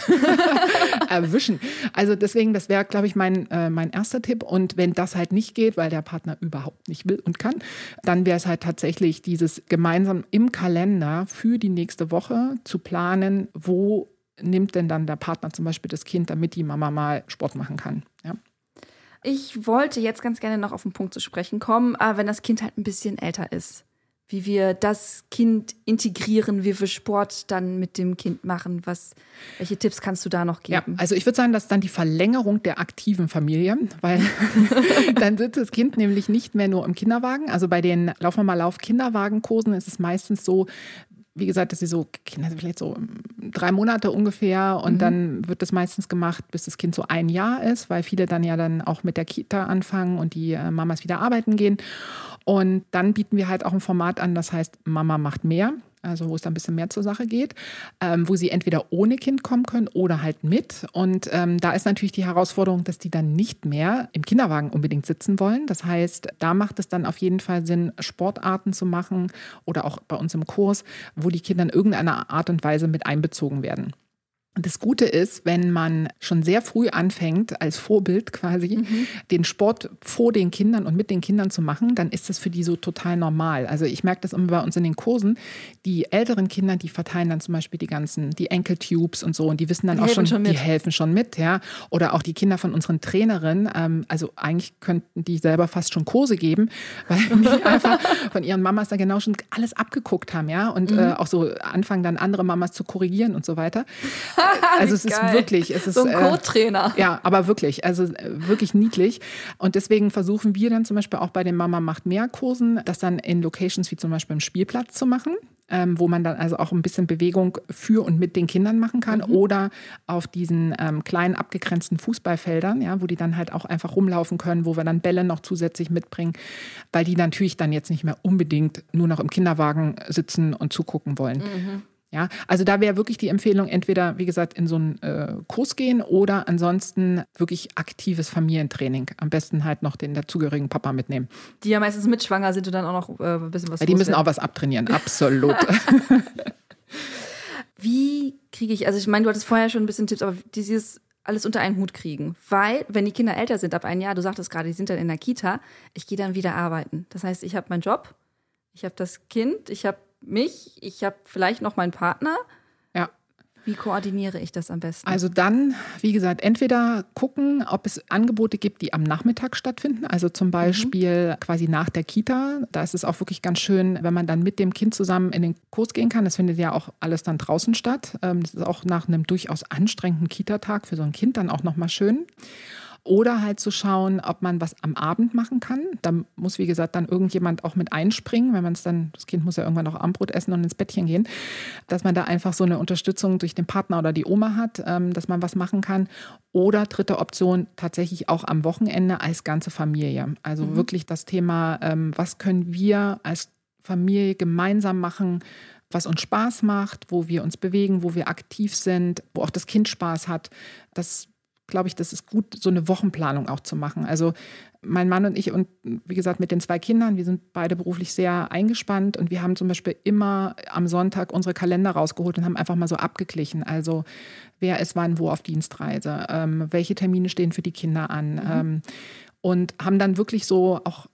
[SPEAKER 1] erwischen. Also deswegen, das wäre, glaube ich, mein, äh, mein erster Tipp. Und wenn das halt nicht geht, weil der Partner überhaupt nicht will und kann, dann wäre es halt tatsächlich dieses gemeinsam im Kalender für die nächste Woche zu planen, wo nimmt denn dann der Partner zum Beispiel das Kind, damit die Mama mal Sport machen kann. Ja.
[SPEAKER 2] Ich wollte jetzt ganz gerne noch auf den Punkt zu sprechen kommen, äh, wenn das Kind halt ein bisschen älter ist wie wir das Kind integrieren, wie wir Sport dann mit dem Kind machen. Was, welche Tipps kannst du da noch geben?
[SPEAKER 1] Ja, also ich würde sagen, das ist dann die Verlängerung der aktiven Familie, weil dann sitzt das Kind nämlich nicht mehr nur im Kinderwagen. Also bei den wir mal Lauf Kinderwagenkursen ist es meistens so, wie gesagt, dass sie so Kinder vielleicht so drei Monate ungefähr und mhm. dann wird das meistens gemacht, bis das Kind so ein Jahr ist, weil viele dann ja dann auch mit der Kita anfangen und die äh, Mamas wieder arbeiten gehen. Und dann bieten wir halt auch ein Format an, das heißt Mama macht mehr also wo es dann ein bisschen mehr zur Sache geht, ähm, wo sie entweder ohne Kind kommen können oder halt mit. Und ähm, da ist natürlich die Herausforderung, dass die dann nicht mehr im Kinderwagen unbedingt sitzen wollen. Das heißt, da macht es dann auf jeden Fall Sinn, Sportarten zu machen oder auch bei uns im Kurs, wo die Kinder in irgendeiner Art und Weise mit einbezogen werden. Das Gute ist, wenn man schon sehr früh anfängt, als Vorbild quasi, mhm. den Sport vor den Kindern und mit den Kindern zu machen, dann ist das für die so total normal. Also ich merke das immer bei uns in den Kursen. Die älteren Kinder, die verteilen dann zum Beispiel die ganzen, die Enkeltubes und so und die wissen dann die auch schon, schon die helfen schon mit, ja. Oder auch die Kinder von unseren Trainerinnen, ähm, also eigentlich könnten die selber fast schon Kurse geben, weil die einfach von ihren Mamas da genau schon alles abgeguckt haben, ja. Und mhm. äh, auch so anfangen dann andere Mamas zu korrigieren und so weiter. also es ist wirklich, es ist
[SPEAKER 2] so ein äh, Co-Trainer.
[SPEAKER 1] Äh, ja, aber wirklich, also äh, wirklich niedlich. Und deswegen versuchen wir dann zum Beispiel auch bei den Mama macht mehr Kursen, das dann in Locations wie zum Beispiel im Spielplatz zu machen. Ähm, wo man dann also auch ein bisschen Bewegung für und mit den Kindern machen kann mhm. oder auf diesen ähm, kleinen abgegrenzten Fußballfeldern, ja, wo die dann halt auch einfach rumlaufen können, wo wir dann Bälle noch zusätzlich mitbringen, weil die natürlich dann jetzt nicht mehr unbedingt nur noch im Kinderwagen sitzen und zugucken wollen. Mhm. Ja, also da wäre wirklich die Empfehlung, entweder, wie gesagt, in so einen äh, Kurs gehen oder ansonsten wirklich aktives Familientraining. Am besten halt noch den dazugehörigen Papa mitnehmen.
[SPEAKER 2] Die ja meistens mitschwanger sind und dann auch noch äh, ein bisschen was
[SPEAKER 1] ja, Die müssen auch was abtrainieren, absolut.
[SPEAKER 2] wie kriege ich, also ich meine, du hattest vorher schon ein bisschen Tipps, aber dieses alles unter einen Hut kriegen. Weil, wenn die Kinder älter sind, ab ein Jahr, du sagtest gerade, die sind dann in der Kita, ich gehe dann wieder arbeiten. Das heißt, ich habe meinen Job, ich habe das Kind, ich habe mich, ich habe vielleicht noch meinen Partner.
[SPEAKER 1] Ja.
[SPEAKER 2] Wie koordiniere ich das am besten?
[SPEAKER 1] Also dann, wie gesagt, entweder gucken, ob es Angebote gibt, die am Nachmittag stattfinden. Also zum Beispiel mhm. quasi nach der Kita. Da ist es auch wirklich ganz schön, wenn man dann mit dem Kind zusammen in den Kurs gehen kann. Das findet ja auch alles dann draußen statt. Ähm, das ist auch nach einem durchaus anstrengenden Kita-Tag für so ein Kind dann auch nochmal schön. Oder halt zu schauen, ob man was am Abend machen kann. Da muss, wie gesagt, dann irgendjemand auch mit einspringen, wenn man es dann, das Kind muss ja irgendwann noch Abendbrot essen und ins Bettchen gehen, dass man da einfach so eine Unterstützung durch den Partner oder die Oma hat, ähm, dass man was machen kann. Oder dritte Option, tatsächlich auch am Wochenende als ganze Familie. Also mhm. wirklich das Thema, ähm, was können wir als Familie gemeinsam machen, was uns Spaß macht, wo wir uns bewegen, wo wir aktiv sind, wo auch das Kind Spaß hat. Das glaube ich, das ist gut, so eine Wochenplanung auch zu machen. Also mein Mann und ich und wie gesagt mit den zwei Kindern, wir sind beide beruflich sehr eingespannt und wir haben zum Beispiel immer am Sonntag unsere Kalender rausgeholt und haben einfach mal so abgeglichen. Also wer ist wann wo auf Dienstreise, ähm, welche Termine stehen für die Kinder an mhm. ähm, und haben dann wirklich so auch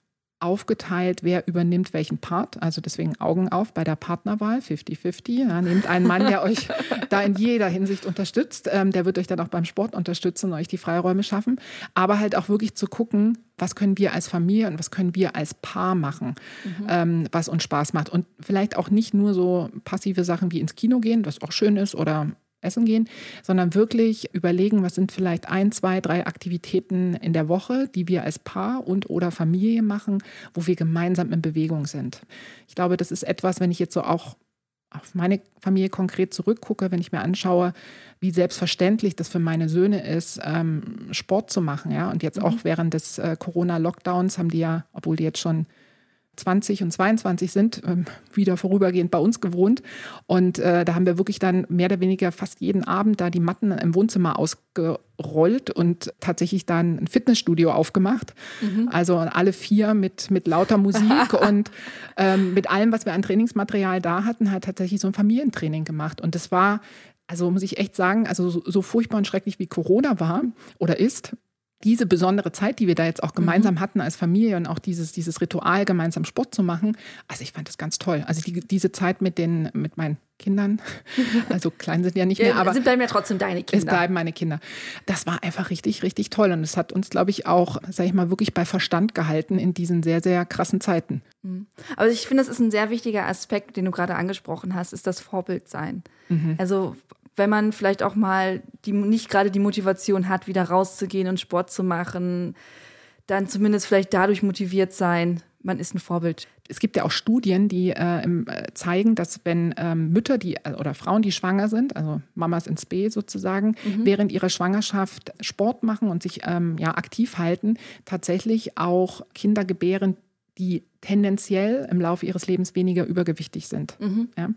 [SPEAKER 1] aufgeteilt, wer übernimmt welchen Part. Also deswegen Augen auf bei der Partnerwahl, 50-50. Ja, nehmt einen Mann, der euch da in jeder Hinsicht unterstützt. Ähm, der wird euch dann auch beim Sport unterstützen und euch die Freiräume schaffen. Aber halt auch wirklich zu gucken, was können wir als Familie und was können wir als Paar machen, mhm. ähm, was uns Spaß macht. Und vielleicht auch nicht nur so passive Sachen wie ins Kino gehen, was auch schön ist, oder essen gehen, sondern wirklich überlegen, was sind vielleicht ein, zwei, drei Aktivitäten in der Woche, die wir als Paar und oder Familie machen, wo wir gemeinsam in Bewegung sind. Ich glaube, das ist etwas, wenn ich jetzt so auch auf meine Familie konkret zurückgucke, wenn ich mir anschaue, wie selbstverständlich das für meine Söhne ist, ähm, Sport zu machen. Ja? Und jetzt mhm. auch während des äh, Corona-Lockdowns haben die ja, obwohl die jetzt schon 20 und 22 sind, ähm, wieder vorübergehend bei uns gewohnt. Und äh, da haben wir wirklich dann mehr oder weniger fast jeden Abend da die Matten im Wohnzimmer ausgerollt und tatsächlich dann ein Fitnessstudio aufgemacht. Mhm. Also alle vier mit, mit lauter Musik und ähm, mit allem, was wir an Trainingsmaterial da hatten, halt tatsächlich so ein Familientraining gemacht. Und das war, also muss ich echt sagen, also so, so furchtbar und schrecklich wie Corona war oder ist, diese besondere Zeit, die wir da jetzt auch gemeinsam mhm. hatten als Familie und auch dieses, dieses Ritual, gemeinsam Sport zu machen, also ich fand das ganz toll. Also die, diese Zeit mit, den, mit meinen Kindern, also klein sind ja nicht mehr, aber
[SPEAKER 2] es bleiben ja trotzdem deine Kinder.
[SPEAKER 1] Es bleiben meine Kinder. Das war einfach richtig, richtig toll und es hat uns, glaube ich, auch, sage ich mal, wirklich bei Verstand gehalten in diesen sehr, sehr krassen Zeiten.
[SPEAKER 2] Mhm. Aber ich finde, das ist ein sehr wichtiger Aspekt, den du gerade angesprochen hast, ist das Vorbildsein. Mhm. Also wenn man vielleicht auch mal die, nicht gerade die Motivation hat, wieder rauszugehen und Sport zu machen, dann zumindest vielleicht dadurch motiviert sein, man ist ein Vorbild.
[SPEAKER 1] Es gibt ja auch Studien, die äh, äh zeigen, dass wenn ähm, Mütter die, äh, oder Frauen, die schwanger sind, also Mamas ins B sozusagen, mhm. während ihrer Schwangerschaft Sport machen und sich ähm, ja, aktiv halten, tatsächlich auch Kinder gebären, die tendenziell im Laufe ihres Lebens weniger übergewichtig sind. Mhm. Ja.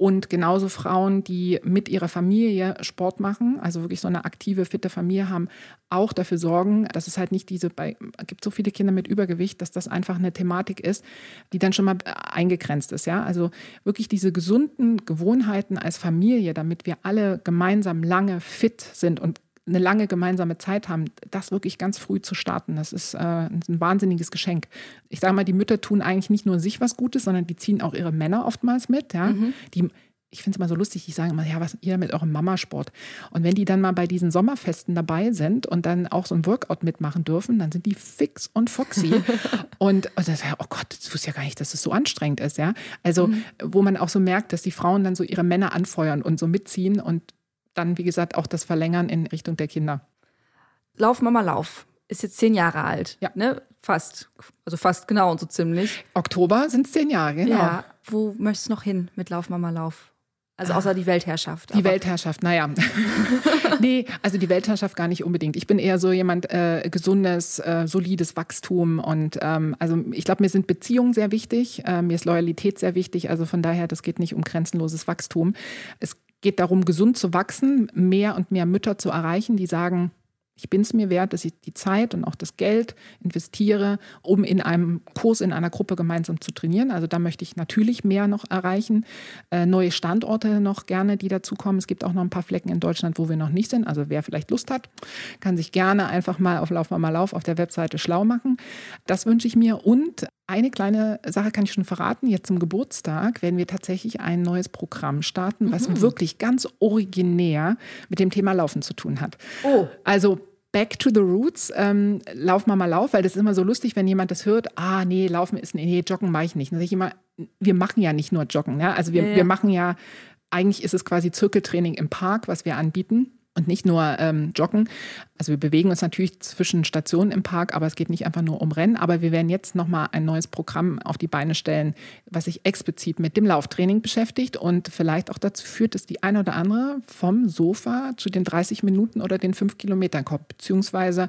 [SPEAKER 1] Und genauso Frauen, die mit ihrer Familie Sport machen, also wirklich so eine aktive, fitte Familie haben, auch dafür sorgen, dass es halt nicht diese, bei, gibt so viele Kinder mit Übergewicht, dass das einfach eine Thematik ist, die dann schon mal eingegrenzt ist. Ja? Also wirklich diese gesunden Gewohnheiten als Familie, damit wir alle gemeinsam lange fit sind und eine lange gemeinsame Zeit haben, das wirklich ganz früh zu starten, das ist äh, ein wahnsinniges Geschenk. Ich sage mal, die Mütter tun eigentlich nicht nur sich was Gutes, sondern die ziehen auch ihre Männer oftmals mit. Ja? Mhm. Die, ich finde es immer so lustig, ich sage immer, ja, was ihr mit eurem Mamasport. Und wenn die dann mal bei diesen Sommerfesten dabei sind und dann auch so ein Workout mitmachen dürfen, dann sind die fix und foxy. und, und dann, oh Gott, das wusste ja gar nicht, dass es so anstrengend ist, ja. Also, mhm. wo man auch so merkt, dass die Frauen dann so ihre Männer anfeuern und so mitziehen und dann, wie gesagt, auch das Verlängern in Richtung der Kinder.
[SPEAKER 2] Lauf, Mama, lauf. Ist jetzt zehn Jahre alt. Ja. Ne? Fast. Also fast genau und so ziemlich.
[SPEAKER 1] Oktober sind es zehn Jahre, genau. Ja.
[SPEAKER 2] Wo möchtest du noch hin mit Lauf, Mama, lauf? Also außer die Weltherrschaft.
[SPEAKER 1] Die. Weltherrschaft, naja. nee, also die Weltherrschaft gar nicht unbedingt. Ich bin eher so jemand äh, gesundes, äh, solides Wachstum und ähm, also ich glaube, mir sind Beziehungen sehr wichtig, äh, mir ist Loyalität sehr wichtig. Also von daher, das geht nicht um grenzenloses Wachstum. Es geht darum, gesund zu wachsen, mehr und mehr Mütter zu erreichen, die sagen, ich bin es mir wert, dass ich die Zeit und auch das Geld investiere, um in einem Kurs, in einer Gruppe gemeinsam zu trainieren. Also da möchte ich natürlich mehr noch erreichen. Äh, neue Standorte noch gerne, die dazukommen. Es gibt auch noch ein paar Flecken in Deutschland, wo wir noch nicht sind. Also wer vielleicht Lust hat, kann sich gerne einfach mal auf Lauf mal Lauf auf der Webseite schlau machen. Das wünsche ich mir. Und eine kleine Sache kann ich schon verraten. Jetzt zum Geburtstag werden wir tatsächlich ein neues Programm starten, was mhm. wirklich ganz originär mit dem Thema Laufen zu tun hat. Oh. Also Back to the Roots, ähm, lauf mal mal lauf, weil das ist immer so lustig, wenn jemand das hört, ah nee, laufen ist, nee, joggen mache ich nicht. Dann sage ich immer, wir machen ja nicht nur joggen, ne? also wir, ja. wir machen ja, eigentlich ist es quasi Zirkeltraining im Park, was wir anbieten. Und nicht nur ähm, joggen. Also wir bewegen uns natürlich zwischen Stationen im Park, aber es geht nicht einfach nur um Rennen. Aber wir werden jetzt nochmal ein neues Programm auf die Beine stellen, was sich explizit mit dem Lauftraining beschäftigt und vielleicht auch dazu führt, dass die eine oder andere vom Sofa zu den 30 Minuten oder den 5 Kilometern kommt. Beziehungsweise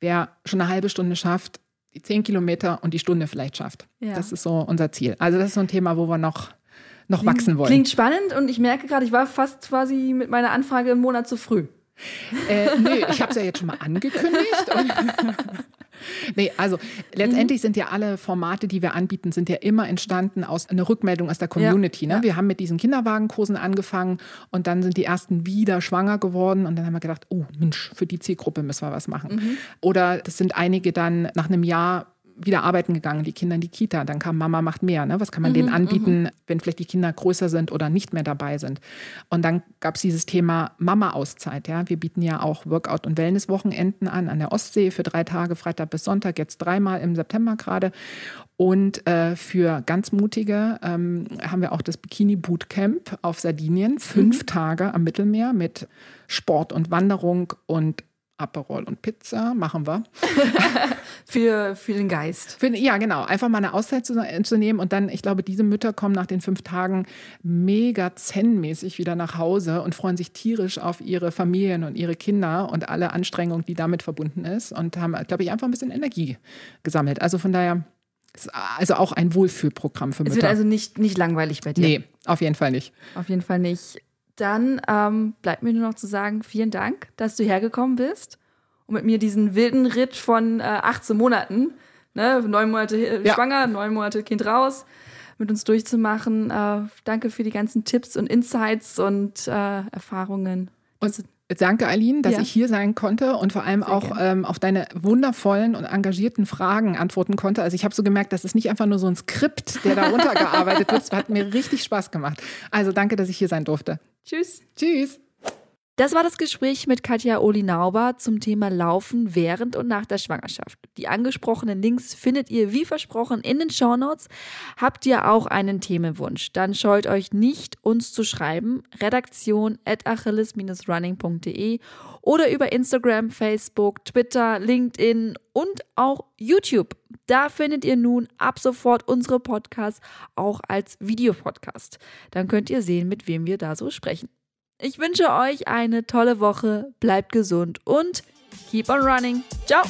[SPEAKER 1] wer schon eine halbe Stunde schafft, die 10 Kilometer und die Stunde vielleicht schafft. Ja. Das ist so unser Ziel. Also das ist so ein Thema, wo wir noch noch
[SPEAKER 2] klingt,
[SPEAKER 1] wachsen wollen.
[SPEAKER 2] Klingt spannend und ich merke gerade, ich war fast quasi mit meiner Anfrage im Monat zu früh.
[SPEAKER 1] Äh, nee, ich habe es ja jetzt schon mal angekündigt. nee, also letztendlich mhm. sind ja alle Formate, die wir anbieten, sind ja immer entstanden aus einer Rückmeldung aus der Community. Ja, ne? Ja. Wir haben mit diesen Kinderwagenkursen angefangen und dann sind die ersten wieder schwanger geworden und dann haben wir gedacht, oh Mensch, für die Zielgruppe müssen wir was machen. Mhm. Oder das sind einige dann nach einem Jahr wieder arbeiten gegangen, die Kinder in die Kita. Dann kam Mama macht mehr. Ne? Was kann man mhm, denen anbieten, mhm. wenn vielleicht die Kinder größer sind oder nicht mehr dabei sind? Und dann gab es dieses Thema Mama-Auszeit. Ja? Wir bieten ja auch Workout- und Wellness-Wochenenden an an der Ostsee für drei Tage, Freitag bis Sonntag, jetzt dreimal im September gerade. Und äh, für ganz Mutige ähm, haben wir auch das Bikini Bootcamp auf Sardinien, fünf mhm. Tage am Mittelmeer mit Sport und Wanderung und Aperol und Pizza machen wir.
[SPEAKER 2] für, für den Geist.
[SPEAKER 1] Für, ja, genau. Einfach mal eine Auszeit zu, zu, nehmen und dann, ich glaube, diese Mütter kommen nach den fünf Tagen mega zen-mäßig wieder nach Hause und freuen sich tierisch auf ihre Familien und ihre Kinder und alle Anstrengungen, die damit verbunden ist und haben, glaube ich, einfach ein bisschen Energie gesammelt. Also von daher, ist also auch ein Wohlfühlprogramm für Mütter. Es
[SPEAKER 2] wird also nicht, nicht langweilig bei dir?
[SPEAKER 1] Nee, auf jeden Fall nicht.
[SPEAKER 2] Auf jeden Fall nicht. Dann ähm, bleibt mir nur noch zu sagen, vielen Dank, dass du hergekommen bist und mit mir diesen wilden Ritt von äh, 18 Monaten, ne, neun Monate äh, ja. schwanger, neun Monate Kind raus, mit uns durchzumachen. Äh, danke für die ganzen Tipps und Insights und äh, Erfahrungen.
[SPEAKER 1] Und Danke, Aline, dass ja. ich hier sein konnte und vor allem Sehr auch ähm, auf deine wundervollen und engagierten Fragen antworten konnte. Also ich habe so gemerkt, das ist nicht einfach nur so ein Skript, der da runtergearbeitet wird. Es hat mir richtig Spaß gemacht. Also danke, dass ich hier sein durfte.
[SPEAKER 2] Tschüss.
[SPEAKER 1] Tschüss.
[SPEAKER 2] Das war das Gespräch mit Katja Olinauber zum Thema Laufen während und nach der Schwangerschaft. Die angesprochenen Links findet ihr wie versprochen in den Shownotes. Habt ihr auch einen Themenwunsch? Dann scheut euch nicht, uns zu schreiben. Redaktion at achilles-running.de oder über Instagram, Facebook, Twitter, LinkedIn und auch YouTube. Da findet ihr nun ab sofort unsere Podcasts auch als Videopodcast. Dann könnt ihr sehen, mit wem wir da so sprechen. Ich wünsche euch eine tolle Woche, bleibt gesund und keep on running. Ciao!